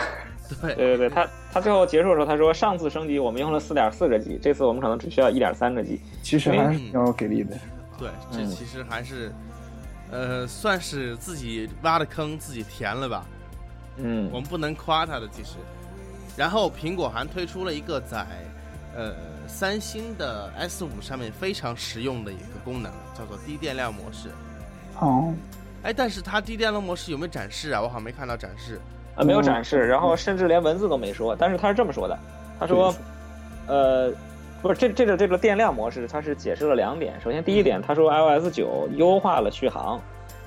对，对对对，他他最后结束的时候他说，上次升级我们用了四点四个 G，这次我们可能只需要一点三个 G。其实还是比较给力的。对，这嗯其实还是，呃，算是自己挖的坑自己填了吧。嗯我们不能夸它的，其实。然后苹果还推出了一个在呃三星的 S 五上面非常实用的一个功能，叫做低电量模式。哦，哎，但是它低电量模式有没有展示啊？我好像没看到展示。呃，没有展示，然后甚至连文字都没说。但是他是这么说的，他说，呃，不是这这个这个电量模式，它是解释了两点。首先第一点，他说 iOS 九优化了续航，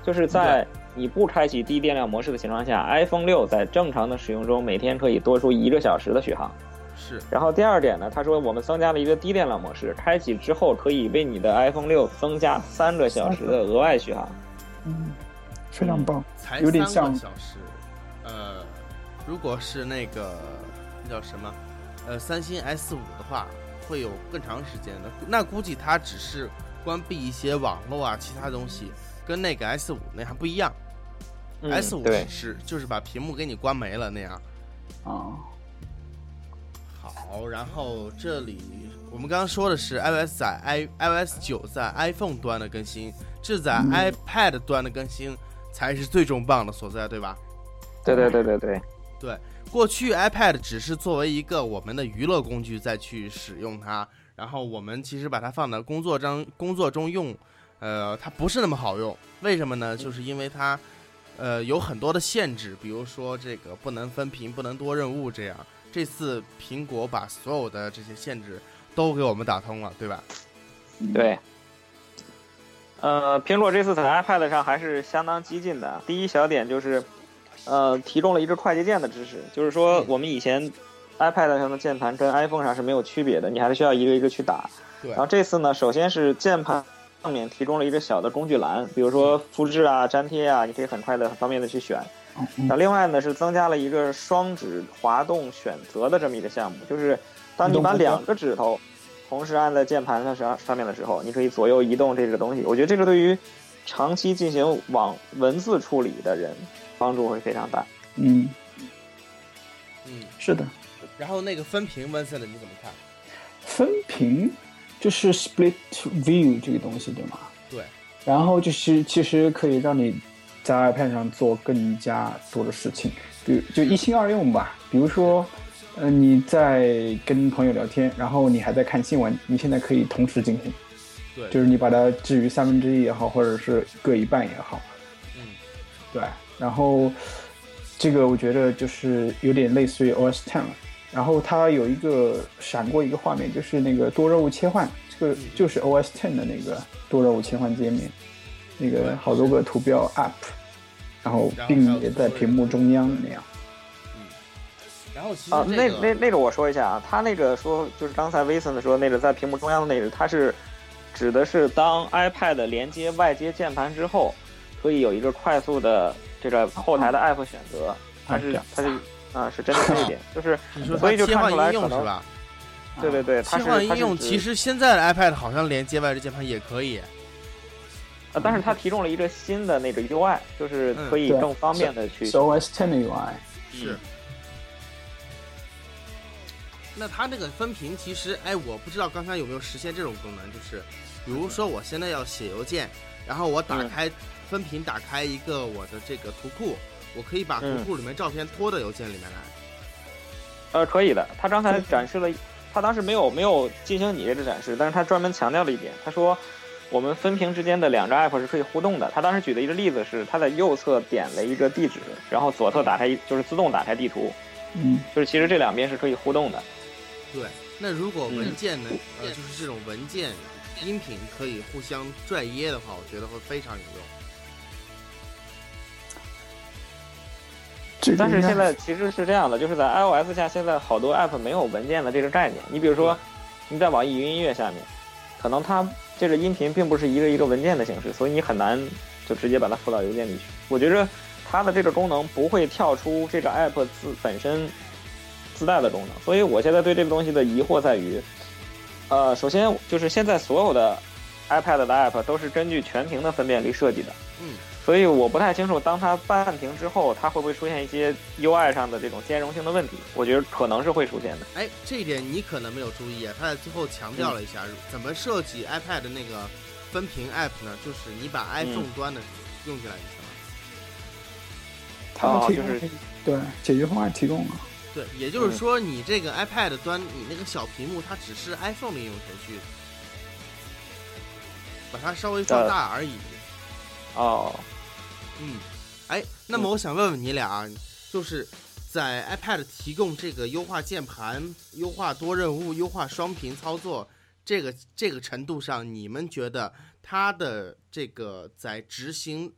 就是在你不开启低电量模式的情况下，iPhone 六在正常的使用中每天可以多出一个小时的续航。是，然后第二点呢，他说我们增加了一个低电量模式，开启之后可以为你的 iPhone 六增加三个小时的额外续航。嗯，非常棒。才有点像小时。呃，如果是那个那叫什么，呃，三星 S 五的话，会有更长时间的。那估计它只是关闭一些网络啊，其他东西，跟那个 S 五那还不一样。嗯 S 五是就是把屏幕给你关没了那样。哦，好，然后这里我们刚刚说的是 iOS 在 i iOS 九在 iPhone 端的更新，这在嗯 iPad 端的更新才是最重磅的所在，对吧？对对对对对，对，过去 iPad 只是作为一个我们的娱乐工具再去使用它，然后我们其实把它放到工作中工作中用，呃，它不是那么好用。为什么呢？就是因为它，呃，有很多的限制，比如说这个不能分屏、不能多任务这样。这次苹果把所有的这些限制都给我们打通了，对吧？对，呃，苹果这次在 iPad 上还是相当激进的。第一小点就是，呃，提供了一个快捷键的支持，就是说嗯我们以前 iPad 上的键盘跟 iPhone 上是没有区别的，你还是需要一个一个去打。对然后这次呢，首先是键盘上面提供了一个小的工具栏，比如说复制啊、粘贴啊，你可以很快的、很方便的去选。嗯那另外呢是增加了一个双指滑动选择的这么一个项目，就是当你把两个指头同时按在键盘上上上面的时候，你可以左右移动这个东西。我觉得这个对于长期进行网文字处理的人帮助会非常大。嗯，嗯。是的。然后那个分屏 Vincent 你怎么看？分屏就是 split view 这个东西，对吗？对。然后就是其实可以让你在 iPad 上做更加多的事情，比如就一心二用吧。比如说，呃，你在跟朋友聊天，然后你还在看新闻，你现在可以同时进行，对，就是你把它置于三分之一也好，或者是各一半也好，嗯，对。然后这个我觉得就是有点类似于 OS Ten 了。然后它有一个闪过一个画面，就是那个多任务切换，这个就是 OS Ten 的那个多任务切换界面，那个好多个图标 App，然后并也在屏幕中央那样。然后其实啊，这个那那那个我说一下啊，他那个说就是刚才 Vincent 说那个在屏幕中央的那个，它是指的是当 iPad 连接外接键盘之后，可以有一个快速的这个后台的 App 选择，它是它是啊是针对这一点，就是所以就看它切换应出来可能用是吧？对对对，它切是它是换应用其实现在的 iPad 好像连接外置键盘也可以。呃，但是它提供了一个新的那个 UI，就是可以更方便的去是 OS Ten 的 UI。是。那它那个分屏其实，哎，我不知道刚才有没有实现这种功能，就是比如说我现在要写邮件，然后我打嗯开分屏，打开一个我的这个图库，我可以把图嗯库里面照片拖到邮件里面来。呃，可以的。他刚才展示了，他当时没有没有进行你这个展示，但是他专门强调了一点，他说我们分屏之间的两张 app 是可以互动的。他当时举的一个例子是，他在右侧点了一个地址，然后左侧打开一就是自动打开地图，嗯，就是其实这两边是可以互动的。对，那如果嗯文件能，呃，就是这种文件、音频可以互相拽掖的话，我觉得会非常有用。但是现在其实是这样的，就是在 iOS 下，现在好多 app 没有文件的这个概念。你比如说，你在网易云音乐下面，可能它这个音频并不是一个一个文件的形式，所以你很难就直接把它附到邮件里去。我觉着它的这个功能不会跳出这个 app 自本身自带的功能，所以我现在对这个东西的疑惑在于，呃，首先就是现在所有的 iPad 的 app 都是根据全屏的分辨率设计的。嗯，所以我不太清楚，当它半屏之后，它会不会出现一些 UI 上的这种兼容性的问题？我觉得可能是会出现的。哎，这一点你可能没有注意啊，他在最后强调了一下，怎么设计 iPad 的那个分屏 app 呢？就是你把 iPhone 端的用进来就行了。他们哦就是对解决方案提供了。对，也就是说，你这个 iPad 端，你那个小屏幕，它只是 iPhone 的应用程序，把它稍微放大而已。哦，嗯，哎，那么我想问问你俩啊，就是在 iPad 提供这个优化键盘、优化多任务、优化双屏操作这个这个程度上，你们觉得它的这个在执行，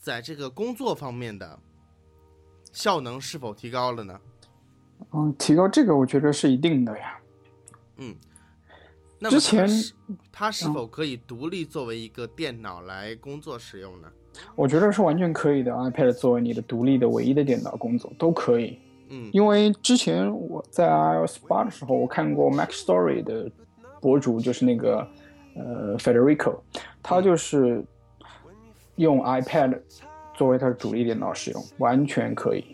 在这个工作方面的效能是否提高了呢？嗯，提高这个我觉得是一定的呀。嗯，那么之前它是它是否可以独立作为一个电脑来工作使用呢？我觉得是完全可以的，iPad 作为你的独立的唯一的电脑工作都可以。嗯因为之前我在 iOS 八的时候，我看过 Mac Story 的博主，就是那个呃 Federico，他就是用 iPad 作为他的主力电脑使用，完全可以。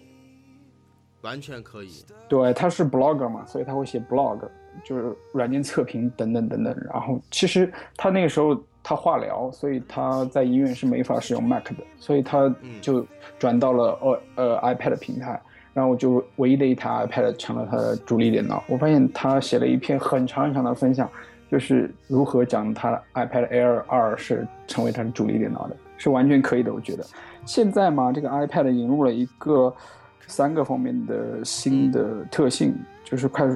完全可以。对，他是 blogger 嘛，所以他会写 blog，就是软件测评等等等等。然后其实他那个时候他化疗，所以他在医院是没法使用 Mac 的，所以他就转到了呃呃 iPad 平台，然后就唯一的一台 iPad 成了他的主力电脑。我发现他写了一篇很长很长的分享，就是如何讲他的 iPad Air 二是成为他的主力电脑的，是完全可以的。我觉得现在嘛，这个 iPad 引入了一个。三个方面的新的特性，就是快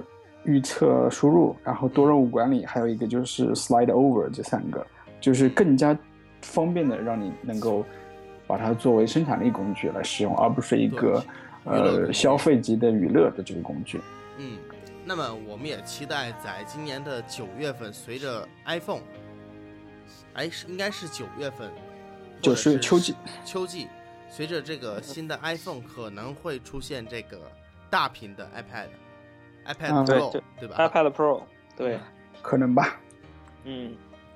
预测输入，然后多任务管理，还有一个就是 slide over 这三个，就是更加方便的让你能够把它作为生产力工具来使用，而不是一个呃消费级的娱乐的这个工具。嗯，那么我们也期待在今年的九月份，随着 iPhone，哎是应该是九月份，就是秋季，秋季。随着这个新的 iPhone 可能会出现这个大屏的 iPad，iPad Pro、对对吧？iPad Pro 对，可能吧。嗯，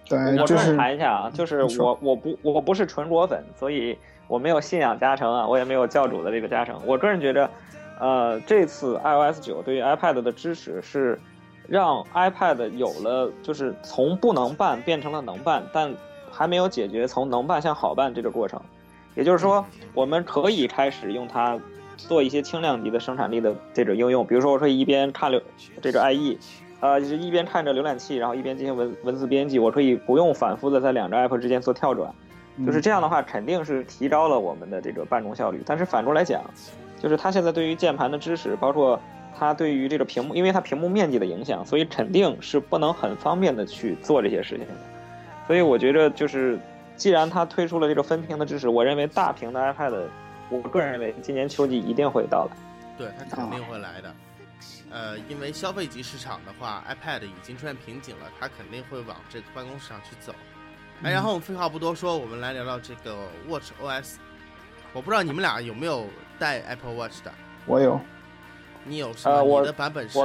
对，我就是谈一下啊，就是我我不我不是纯果粉，所以我没有信仰加成啊，我也没有教主的这个加成。我个人觉得，呃，这次 iOS 九对于 iPad 的支持是让 iPad 有了就是从不能办变成了能办，但还没有解决从能办向好办这个过程。也就是说，我们可以开始用它做一些轻量级的生产力的这种应用，比如说，我可以一边看流这个 IE，呃，就是一边看着浏览器，然后一边进行文文字编辑，我可以不用反复的在两个 app 之间做跳转，就是这样的话，肯定是提高了我们的这个办公效率。但是反过来讲，就是它现在对于键盘的支持，包括它对于这个屏幕，因为它屏幕面积的影响，所以肯定是不能很方便的去做这些事情的。所以我觉得就是，既然它推出了这个分屏的支持，我认为大屏的 iPad，我个人认为今年秋季一定会到来。对，它肯定会来的。呃，因为消费级市场的话，iPad 已经出现瓶颈了，它肯定会往这个办公室上去走。哎，然后我们废话不多说，我们来聊聊这个 Watch OS。我不知道你们俩有没有带 Apple Watch 的？我有，你有什么？呃我你的版本是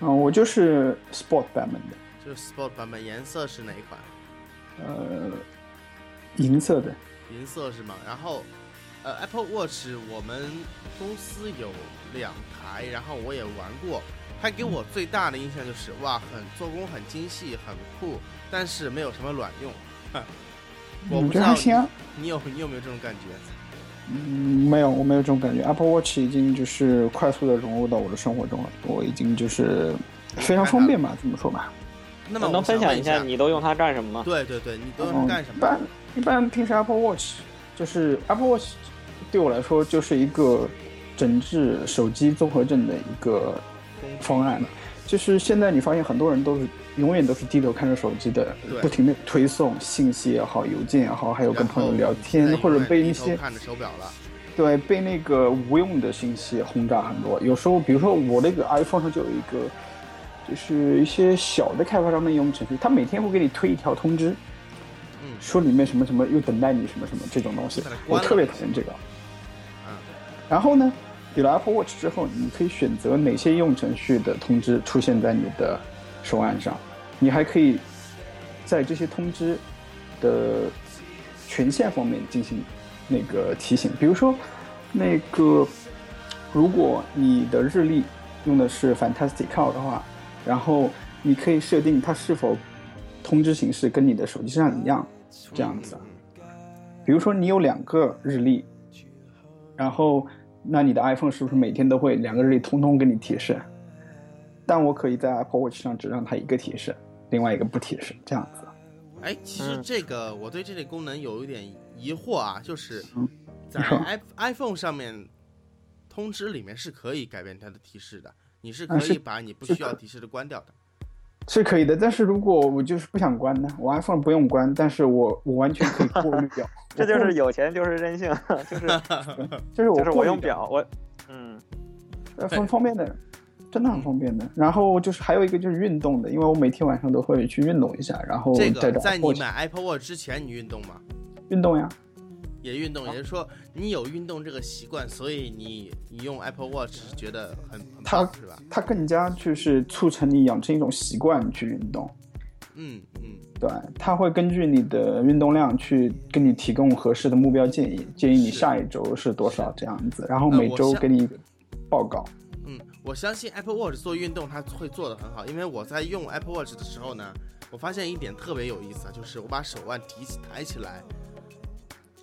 嗯，我就是 Sport 版本的，就是 Sport 版本，颜色是哪一款？呃，银色的，银色是吗？然后，呃，Apple Watch 我们公司有两台，然后我也玩过。它给我最大的印象就是，哇，很做工很精细，很酷，但是没有什么卵用。我 我不知道觉得还行啊。你有你有没有这种感觉？嗯，没有，我没有这种感觉。Apple Watch 已经就是快速的融入到我的生活中了，我已经就是非常方便吧，怎么说吧。那么我能分享一下你都用它干什么吗？对对对，你都用它干什么？一般一般平时 Apple Watch 就是 Apple Watch 对我来说就是一个整治手机综合症的一个方案。就是现在你发现很多人都是永远都是低头看着手机的，不停的推送信息也好，邮件也好，还有跟朋友聊天，或者被一些看着手表了。对，被那个无用的信息轰炸很多。有时候，比如说我那个 iPhone 上就有一个，就是一些小的开发商的应用程序，它每天会给你推一条通知，嗯说里面什么什么又等待你什么什么这种东西我特别讨厌这个。然后呢，有了 Apple Watch 之后，你可以选择哪些应用程序的通知出现在你的手腕上，你还可以在这些通知的权限方面进行那个提醒。比如说，那个如果你的日历用的是 Fantastical 的话，然后你可以设定它是否通知形式跟你的手机上一样，这样子。比如说你有两个日历，然后那你的 iPhone 是不是每天都会两个日历通通给你提示？但我可以在 Apple Watch 上只让它一个提示，另外一个不提示，这样子。哎，其实嗯这个我对这类功能有一点疑惑啊，就是嗯在 i iPhone 上面通知里面是可以改变它的提示的，你是可以把你不需要提示的关掉的。是可以的，但是如果我就是不想关呢？我 iPhone 不用关，但是我我完全可以过滤掉。这就是有钱就是任性，就是 就是我用表，我嗯呃，很方便的，真的很方便的。然后就是还有一个就是运动的，因为我每天晚上都会去运动一下，然后这再找个在你买 Apple Watch 之前，你运动吗？运动呀。也运动，也就是说你有运动这个习惯，所以你你用 Apple Watch 是觉得很很它，是吧？它更加就是促成你养成一种习惯去运动。嗯嗯，对，它会根据你的运动量去给你提供合适的目标建议，建议你下一周是多少这样子，然后呃每周给你报告。嗯，我相信 Apple Watch 做运动它会做得很好，因为我在用 Apple Watch 的时候呢，我发现一点特别有意思啊，就是我把手腕提起抬起来，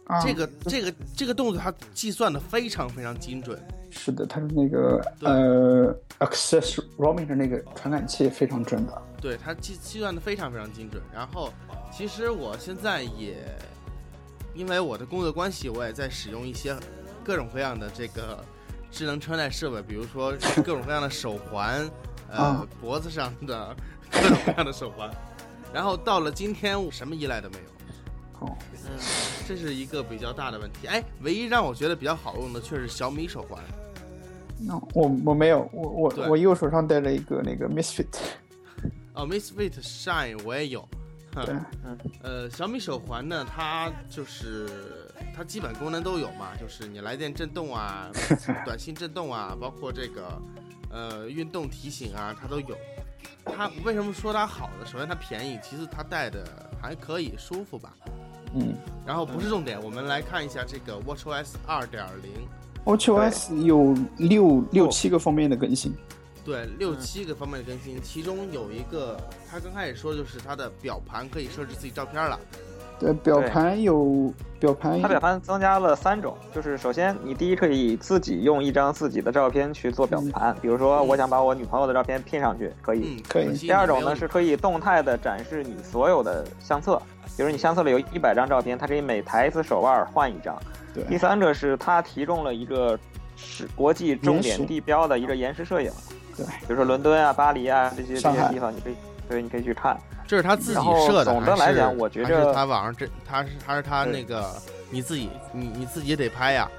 啊这个这个这个动作它计算的非常非常精准。是的，它的那个呃 accelerometer 那个传感器非常准的。对它计计算的非常非常精准。然后，其实我现在也因为我的工作关系，我也在使用一些各种各样的这个智能穿戴设备，比如说各种各样的手环，呃，啊脖子上的各种各样的手环。然后到了今天，我什么依赖都没有，哦，嗯，这是一个比较大的问题。哎，唯一让我觉得比较好用的却是小米手环。那我我没有，我我我右手上戴了一个那个 Misfit，哦，Misfit Shine 我也有。哼对，呃，小米手环呢，它就是它基本功能都有嘛，就是你来电震动啊、短信震动啊，包括这个呃运动提醒啊，它都有。它为什么说它好呢？首先它便宜，其次它戴的还可以舒服吧。嗯然后不是重点，我们来看一下这个 WatchOS 二点零，，WatchOS 有六六七个方面的更新。对，六七个方面的更新，其中有一个，他刚开始说就是它的表盘可以设置自己照片了。对，表盘有表盘它表盘增加了三种，就是首先你第一可以自己用一张自己的照片去做表盘，比如说我想把我女朋友的照片拼上去，可以。嗯，可以第二种呢是可以动态的展示你所有的相册，比如你相册里有一百张照片，它可以每抬一次手腕换一张。第，三个是它提供了一个是国际重点地标的一个延时摄影，对，比如说伦敦啊、巴黎啊这些这些地方，你可以对你可以去看。这是他自己设的，总的来讲我觉还是着他网上这他是他是他那个你自己你你自己也得拍呀。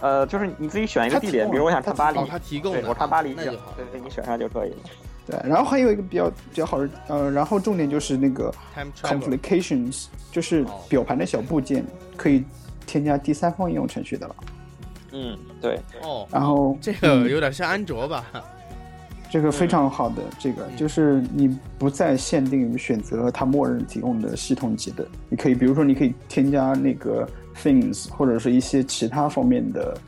呃，就是你自己选一个地点，比如我想看巴黎哦，，他提供对，我看巴黎就那就好。对对，你选上就可以了。对，然后还有一个比较比较好的，呃，然后重点就是那个 complications，就是哦表盘的小部件可以添加第三方应用程序的了。嗯，对，哦，然后这个有点像安卓吧？这个非常好的，这个嗯。就是你不再限定于选择它默认提供的系统级的，你可以比如说你可以添加那个 things 或者是一些其他方面的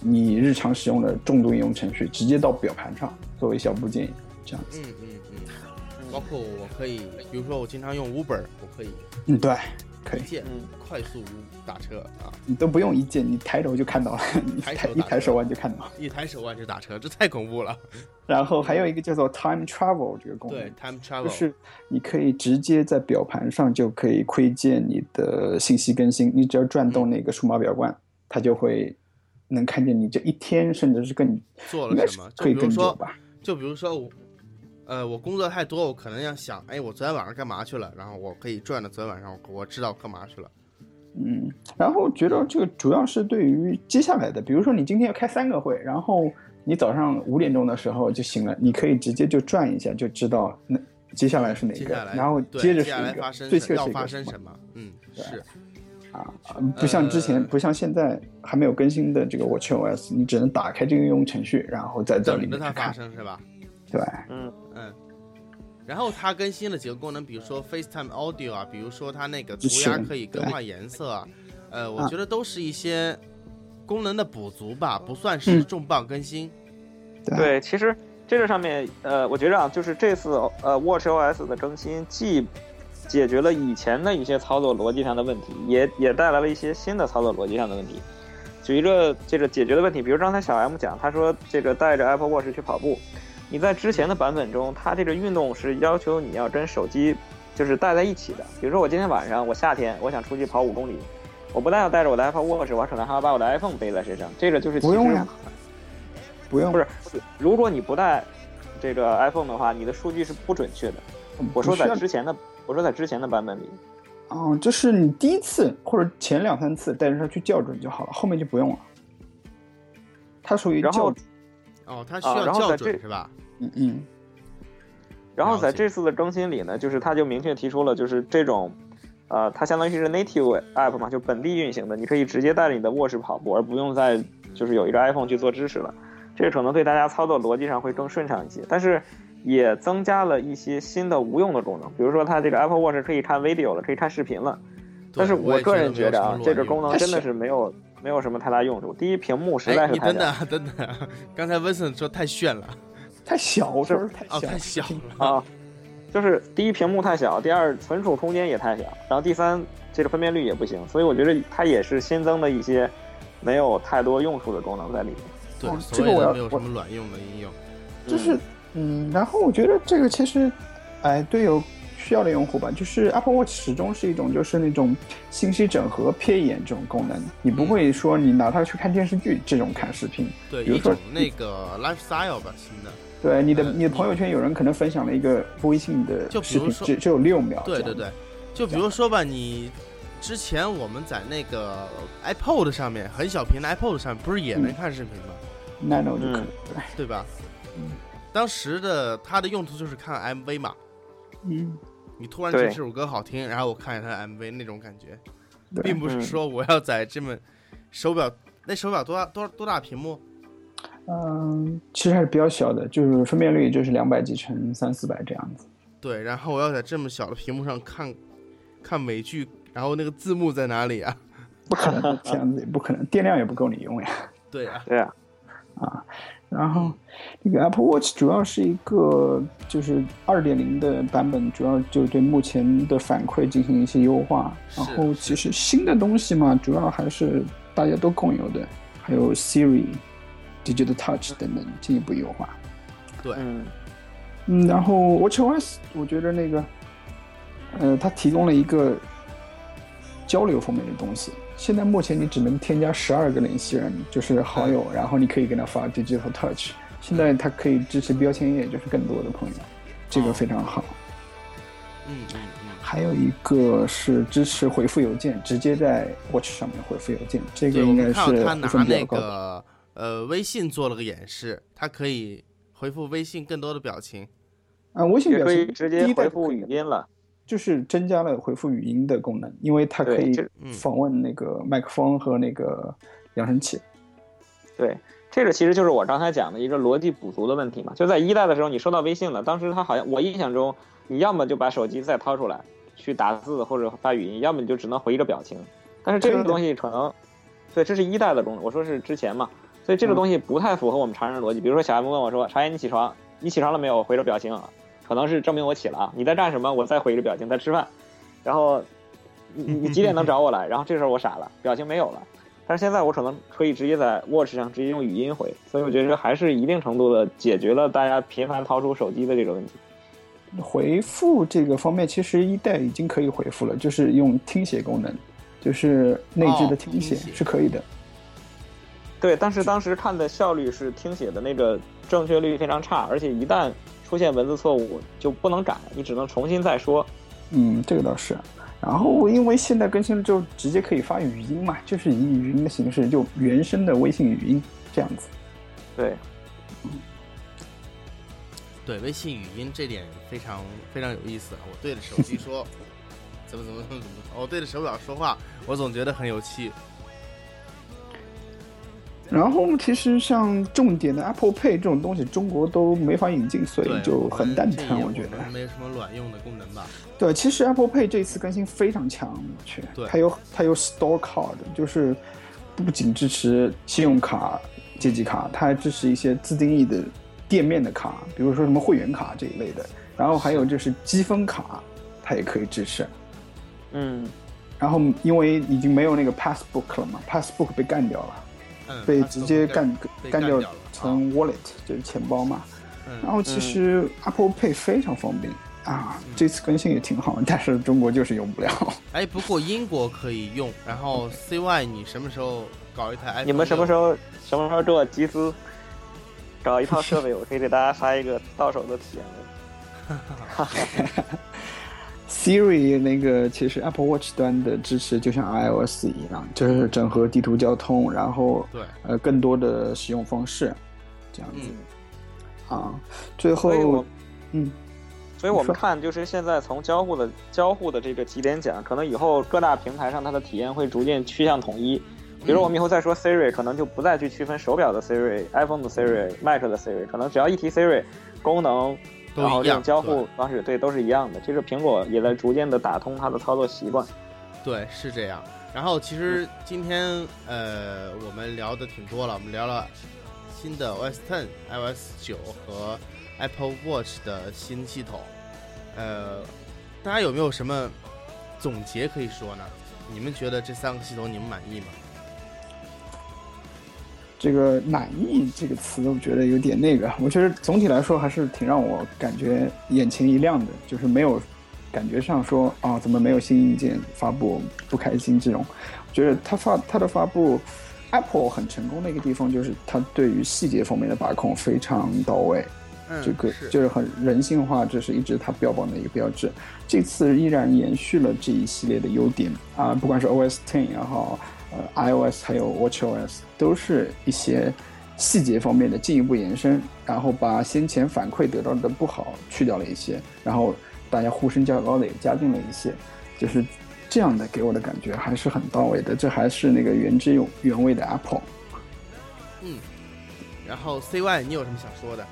你日常使用的重度应用程序，直接到表盘上作为小部件这样子。嗯嗯嗯，包括我可以，比如说我经常用 Uber，我可以嗯，对，可以一，键嗯快速打车啊，你都不用一键，你抬头就看到了，你抬一抬手腕就看到了。一抬手腕就打车，这太恐怖了。然后还有一个叫做 time travel 这个功能，对，Time travel 就是你可以直接在表盘上就可以窥见你的信息更新，你只要转动那个数码表冠，它就会能看见你这一天，甚至是更应该是做了什么，可以更久比如说，吧。就比如说我，呃，我工作太多，我可能要想，哎，我昨天晚上干嘛去了？然后我可以转到昨天晚上我知道干嘛去了。嗯，然后觉得这个主要是对于接下来的，比如说你今天要开三个会，然后你早上五点钟的时候就醒了，你可以直接就转一下就知道那接下来是哪个接下，来，然后接着是接下来一个发生最后什要发生什么？嗯，对是，啊，不像之前，呃不像现在还没有更新的这个 WatchOS，你只能打开这个应用程序，然后在这里等着它发面去看。生是吧？对，嗯，嗯。然后它更新了几个功能，比如说 FaceTime Audio 啊，比如说它那个涂鸦可以更换颜色啊，呃，我啊觉得都是一些功能的补足吧，不算是嗯重磅更新。对，其实这个上面，呃，我觉着啊，就是这次呃 WatchOS 的更新，既解决了以前的一些操作逻辑上的问题，也也带来了一些新的操作逻辑上的问题。举一个这个解决的问题，比如刚才小 M 讲，他说这个带着 Apple Watch 去跑步，你在之前的版本中，它这个运动是要求你要跟手机就是带在一起的。比如说我今天晚上，我夏天我想出去跑五公里，我不但要带着我的 Apple Watch，我可能还要把我的 iPhone 背在身上，这个就是不用呀，不用，不是，如果你不带这个 iPhone 的话，你的数据是不准确的。我说在之前的，我说在之前的版本里，哦，就是你第一次或者前两三次带着它去校准就好了，后面就不用了。它属于然后校准，哦，它需啊要校然后在这准是吧？嗯嗯，然后在这次的更新里呢，就是它就明确提出了，就是这种，呃，它相当于是 native app 嘛，就本地运行的，你可以直接带着你的卧室跑步，而不用再就是有一个 iPhone 去做支持了。这个可能对大家操作逻辑上会更顺畅一些，但是也增加了一些新的无用的功能，比如说它这个 Apple Watch 可以看 video 了，可以看视频了。但是我个人觉得啊这个功能真的是没有没有什么太大用处。第一，屏幕实在哎，是太小你等等啊，等等啊，刚才温森说太炫了，太小，是不是太哦，小，太小了。啊，就是第一屏幕太小，第二存储空间也太小，然后第三这个分辨率也不行，所以我觉得它也是新增的一些没有太多用处的功能在里面。对这个我要没有什么卵用的应用。就是嗯，然后我觉得这个其实，哎，对有需要的用户吧，就是 Apple Watch 始终是一种就是那种信息整合、瞥一眼这种功能，你不会说你拿它去看电视剧这种看视频。对，比如说一种那个 lifestyle 吧，新的。对你的呃你的朋友圈有人可能分享了一个微信的视频，就比如说只只有六秒。对对对，就比如说吧，你之前我们在那个 iPod 上面很小屏的 iPod 上面，不是也能嗯看视频吗？，Nano 就可以。对，对吧？嗯当时的它的用途就是看 MV 嘛，嗯，你突然觉得这首歌好听，然后我看一下它的 MV 那种感觉，并不是嗯说我要在这么手表那手表多大多多大屏幕？嗯，其实还是比较小的，就是分辨率就是两百几乘三四百这样子。对，然后我要在这么小的屏幕上看看美剧，然后那个字幕在哪里啊？不可能这样子，也不可能，电量也不够你用呀。对啊，对呀啊，然后，这个 Apple Watch 主要是一个就是二点零的版本，主要就对目前的反馈进行一些优化。然后其实新的东西嘛，主要还是大家都共有的，还有 Siri、Digital Touch 等等进一步优化。对，嗯，嗯，然后 WatchOS 我觉得那个，呃，它提供了一个交流方面的东西，现在目前你只能添加十二个联系人，就是好友，然后你可以给他发 Digital Touch。现在它可以支持标签页，就是更多的朋友，这个哦非常好。嗯嗯嗯，还有一个是支持回复邮件，直接在 Watch 上面回复邮件，这个，我应该们看是他拿那。个呃微信做了个演示，它可以回复微信更多的表情。啊，微信也可以表情直接回复语音了。就是增加了回复语音的功能，因为它可以访问那个麦克风和那个扬声器。对，这个其实就是我刚才讲的一个逻辑补足的问题嘛。就在一代的时候，你收到微信了，当时它好像我印象中，你要么就把手机再掏出来去打字或者发语音，要么你就只能回一个表情。但是这个东西可能，对，这是一代的功能，我说是之前嘛，所以这个嗯东西不太符合我们常人的逻辑。比如说小 M 问我说：“茶叶你起床，你起床了没有？”我回个表情，可能是证明我起了啊。你在干什么？我再回一个表情，在吃饭。然后你你你几点能找我来？然后这时候我傻了，表情没有了。但是现在我可能可以直接在 Watch 上直接用语音回，所以我觉得还是一定程度的解决了大家频繁掏出手机的这个问题。回复这个方面，其实一代已经可以回复了，就是用听写功能，就是内置哦的听写听写是可以的。对，但是当时看的效率是听写的那个正确率非常差，而且一旦出现文字错误就不能改，你只能重新再说。嗯，这个倒是。然后因为现在更新了之后，直接可以发语音嘛，就是以语音的形式，就原生的微信语音这样子。对，对，微信语音这点非常非常有意思。我对着手机说，怎么怎么怎么怎么，我对着手表说话，我总觉得很有趣。然后其实像重点的 Apple Pay 这种东西，中国都没法引进，所以，就很蛋疼，我觉得。们没有什么卵用的功能吧？对，其实 Apple Pay 这次更新非常强，我去，它有它有 Store Card，就是不仅支持信用卡、借记卡，它还支持一些自定义的店面的卡，比如说什么会员卡这一类的。然后还有就是积分卡，它也可以支持。嗯，然后因为已经没有那个 Passbook 了嘛，Passbook 被干掉了，嗯，被直接干干掉成 Wallet，就是钱包嘛。然嗯，后其实 Apple Pay 非常方便啊，嗯这次更新也挺好，但是中国就是用不了。哎，不过英国可以用，然后 CY 你什么时候搞一台你们什么时候？什么时候给我集资，搞一套设备，我可以给大家发一个到手的体验文。Siri 那个其实 Apple Watch 端的支持就像 iOS 一样，就是整合地图交通，然后对，呃更多的使用方式，这样子、嗯，啊。最后，嗯，所以我们看，就是现在从交互的交互的这个几点讲，可能以后各大平台上它的体验会逐渐趋向统一。比如我们以后再说 Siri，可能就不再去区分手表的 Siri、iPhone 的 Siri、Mac 的 Siri，可能只要一提 Siri，功能，都然后这种一样对交互方式对都是一样的。其实苹果也在逐渐的打通它的操作习惯。对，是这样。然后其实今天呃，我们聊的挺多了，我们聊了新的 OS Ten、iOS 九和 Apple Watch 的新系统。呃，大家有没有什么总结可以说呢？你们觉得这三个系统你们满意吗？这个满意这个词，我觉得有点那个。我觉得总体来说还是挺让我感觉眼前一亮的，就是没有感觉上说啊怎么没有新硬件发布不开心这种。我觉得它发它的发布，Apple 很成功的一个地方就是它对于细节方面的把控非常到位。嗯，这个就是很人性化，这是一直它标榜的一个标志。这次依然延续了这一系列的优点啊，不管是 OS Ten 也好，呃 iOS 还有 WatchOS，都是一些细节方面的进一步延伸，然后把先前反馈得到的不好去掉了一些，然后大家呼声较高的也加进了一些，就是这样的给我的感觉还是很到位的。这还是那个原汁原味的 Apple。嗯。然后 CY 你有什么想说的？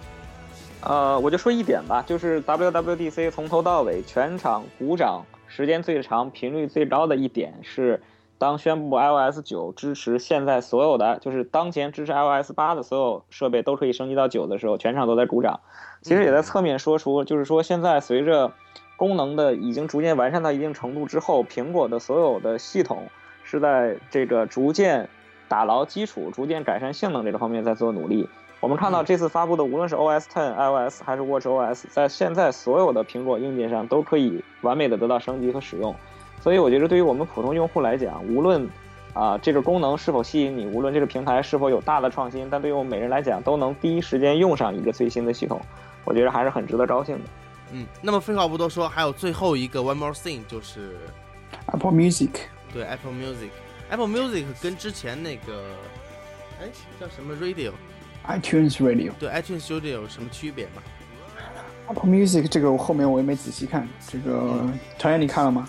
呃，我就说一点吧，就是 WWDC 从头到尾全场鼓掌时间最长、频率最高的一点是，当宣布 iOS 九支持现在所有的，就是当前支持 iOS 八的所有设备都可以升级到九的时候，全场都在鼓掌。其实也在侧面说出，就是说现在随着功能的已经逐渐完善到一定程度之后，苹果的所有的系统是在这个逐渐打牢基础、逐渐改善性能这个方面在做努力。我们看到这次发布的，无论是 OS Ten、iOS 还是 WatchOS，在现在所有的苹果硬件上都可以完美的得到升级和使用。所以我觉得，对于我们普通用户来讲，无论啊，这个功能是否吸引你，无论这个平台是否有大的创新，但对于我们每人来讲，都能第一时间用上一个最新的系统，我觉得还是很值得高兴的。嗯，那么废话不多说，还有最后一个 one more thing 就是。Apple Music 对 Apple Music，Apple Music 跟之前那个，哎，叫什么 Radio？iTunes Radio 对 iTunes Studio 有什么区别吗？Apple Music 这个我后面我也没仔细看，这个团员你看了吗？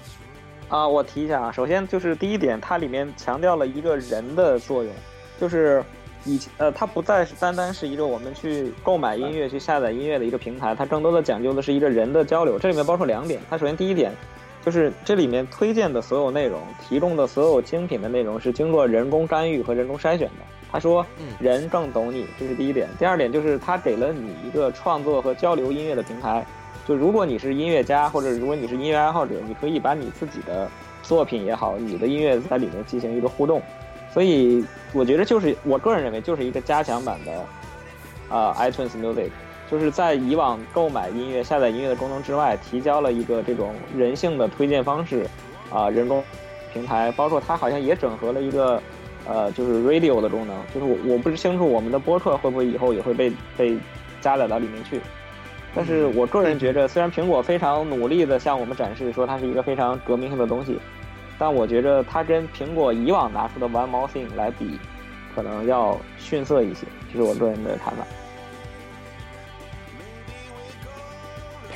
啊，我提一下啊，首先就是第一点，它里面强调了一个人的作用，就是以前呃，它不再是单单是一个我们去购买音乐、去下载音乐的一个平台，它更多的讲究的是一个人的交流。这里面包括两点，它首先第一点就是这里面推荐的所有内容、提供的所有精品的内容是经过人工干预和人工筛选的。他说嗯，人更懂你，这是第一点。第二点就是他给了你一个创作和交流音乐的平台。就如果你是音乐家，或者如果你是音乐爱好者，你可以把你自己的作品也好，你的音乐在里面进行一个互动。所以我觉得就是我个人认为就是一个加强版的呃 iTunes Music，就是在以往购买音乐、下载音乐的功能之外，提交了一个这种人性的推荐方式啊、人工平台，包括它好像也整合了一个呃就是 radio 的功能，就是我我不清楚我们的播客会不会以后也会被被加载到里面去。但是我个人觉着，虽然苹果非常努力的向我们展示说它是一个非常革命性的东西，但我觉着它跟苹果以往拿出的 One More Thing 来比，可能要逊色一些，这是我个人的看法。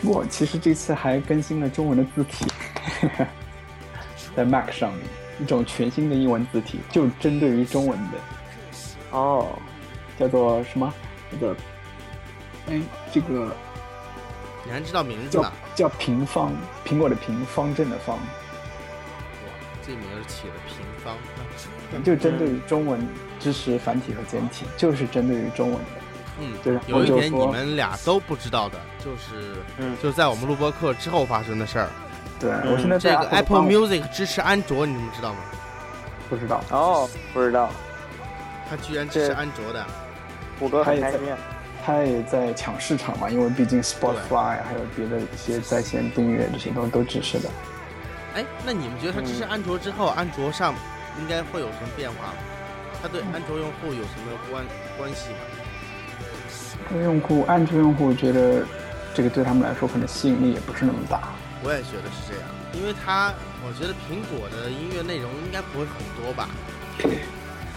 苹果其实这次还更新了中文的字体，在 Mac 上面一种全新的英文字体，就针对于中文的，哦，叫做什么？那个，哎，这个你还知道名字呢？叫平方，苹果的平，方正的方，哇，这名字起的平方。就针对于中文支持繁体和简体，就是针对于中文的。嗯，对有一点你们俩都不知道的，就是嗯就是在我们录播课之后发生的事儿。对、嗯我现在在这个 Apple Music 支持安卓，你们知道吗？不知道，哦，不知道，它居然支持安卓的。谷歌很开心。它也在抢市场嘛，因为毕竟 Spotify 还有别的一些在线订阅这些东西都支持的。哎，那你们觉得它支持安卓之后，安卓上应该会有什么变化吗？它对安卓用户有什么关关系吗？用户，安卓用户觉得这个对他们来说可能吸引力也不是那么大。我也觉得是这样，因为它，我觉得苹果的音乐内容应该不会很多吧？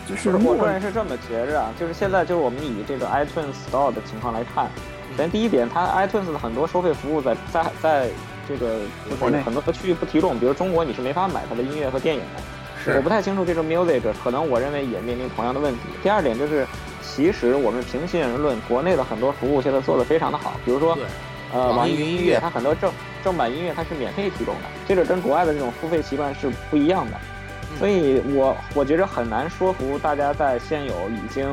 就是我个人是这么觉着啊，就是现在就是我们以这个 iTunes Store 的情况来看，首先第一点，它 iTunes 的很多收费服务在在在这个就国内是很多区域不提供，比如中国你是没法买它的音乐和电影的。是我不太清楚这个 Music，可能我认为也面临同样的问题。第二点就是，其实我们平心而论，国内的很多服务现在做的非常的好，比如说，呃，网网易云音乐，它很多正正版音乐它是免费提供的，这个跟国外的这种付费习惯是不一样的。嗯所以我我觉着很难说服大家在现有已经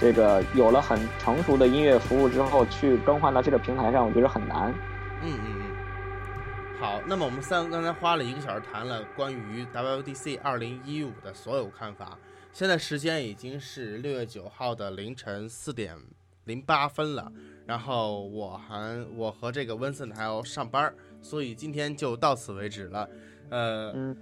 这个有了很成熟的音乐服务之后去更换到这个平台上，我觉得很难。嗯嗯嗯。好，那么我们三个刚才花了一个小时谈了关于 WDC 二零一五的所有看法。现在时间已经是六月九号的凌晨四点零八分了，然后我还我和这个温森还要上班，所以今天就到此为止了。呃，嗯，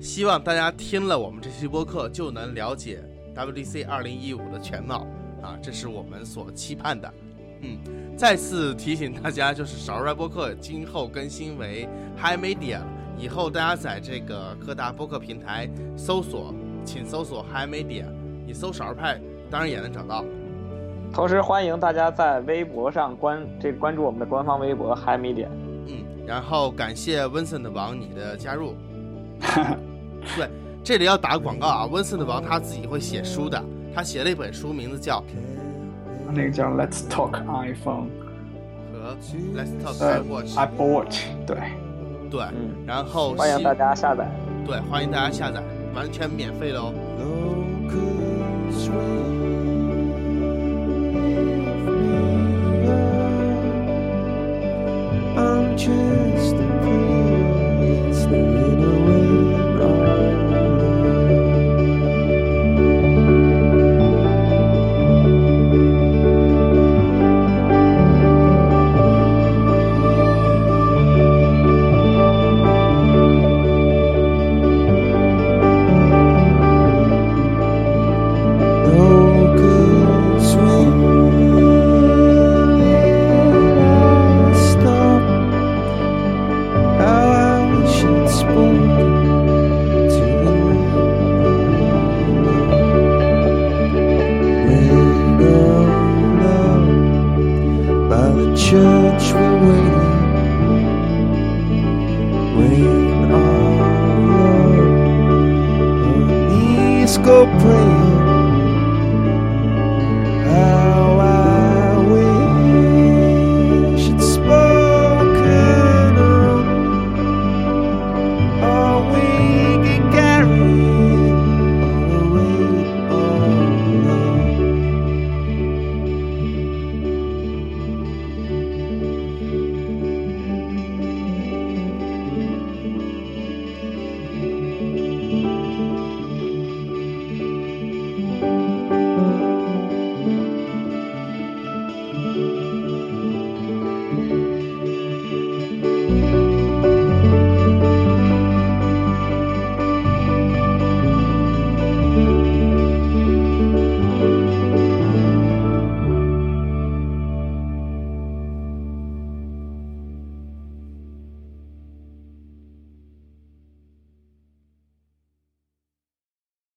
希望大家听了我们这期播客就能了解 WDC 二零一五的全貌啊，这是我们所期盼的。嗯，再次提醒大家，就是少儿派播客今后更新为 Hi Media，以后大家在这个各大播客平台搜索，请搜索 Hi Media，你搜少儿派当然也能找到。同时欢迎大家在微博上关这关注我们的官方微博 Hi Media。嗯，然后感谢温森的王你的加入。对，这里要打个广告啊，温森的王他自己会写书的，他写了一本书，名字叫那个叫 Let's Talk iPhone，和 Let's Talk 呃 Apple Watch，、Apple Watch，对，对，嗯，然后欢迎大家下载。对，欢迎大家下载，完全免费的哦。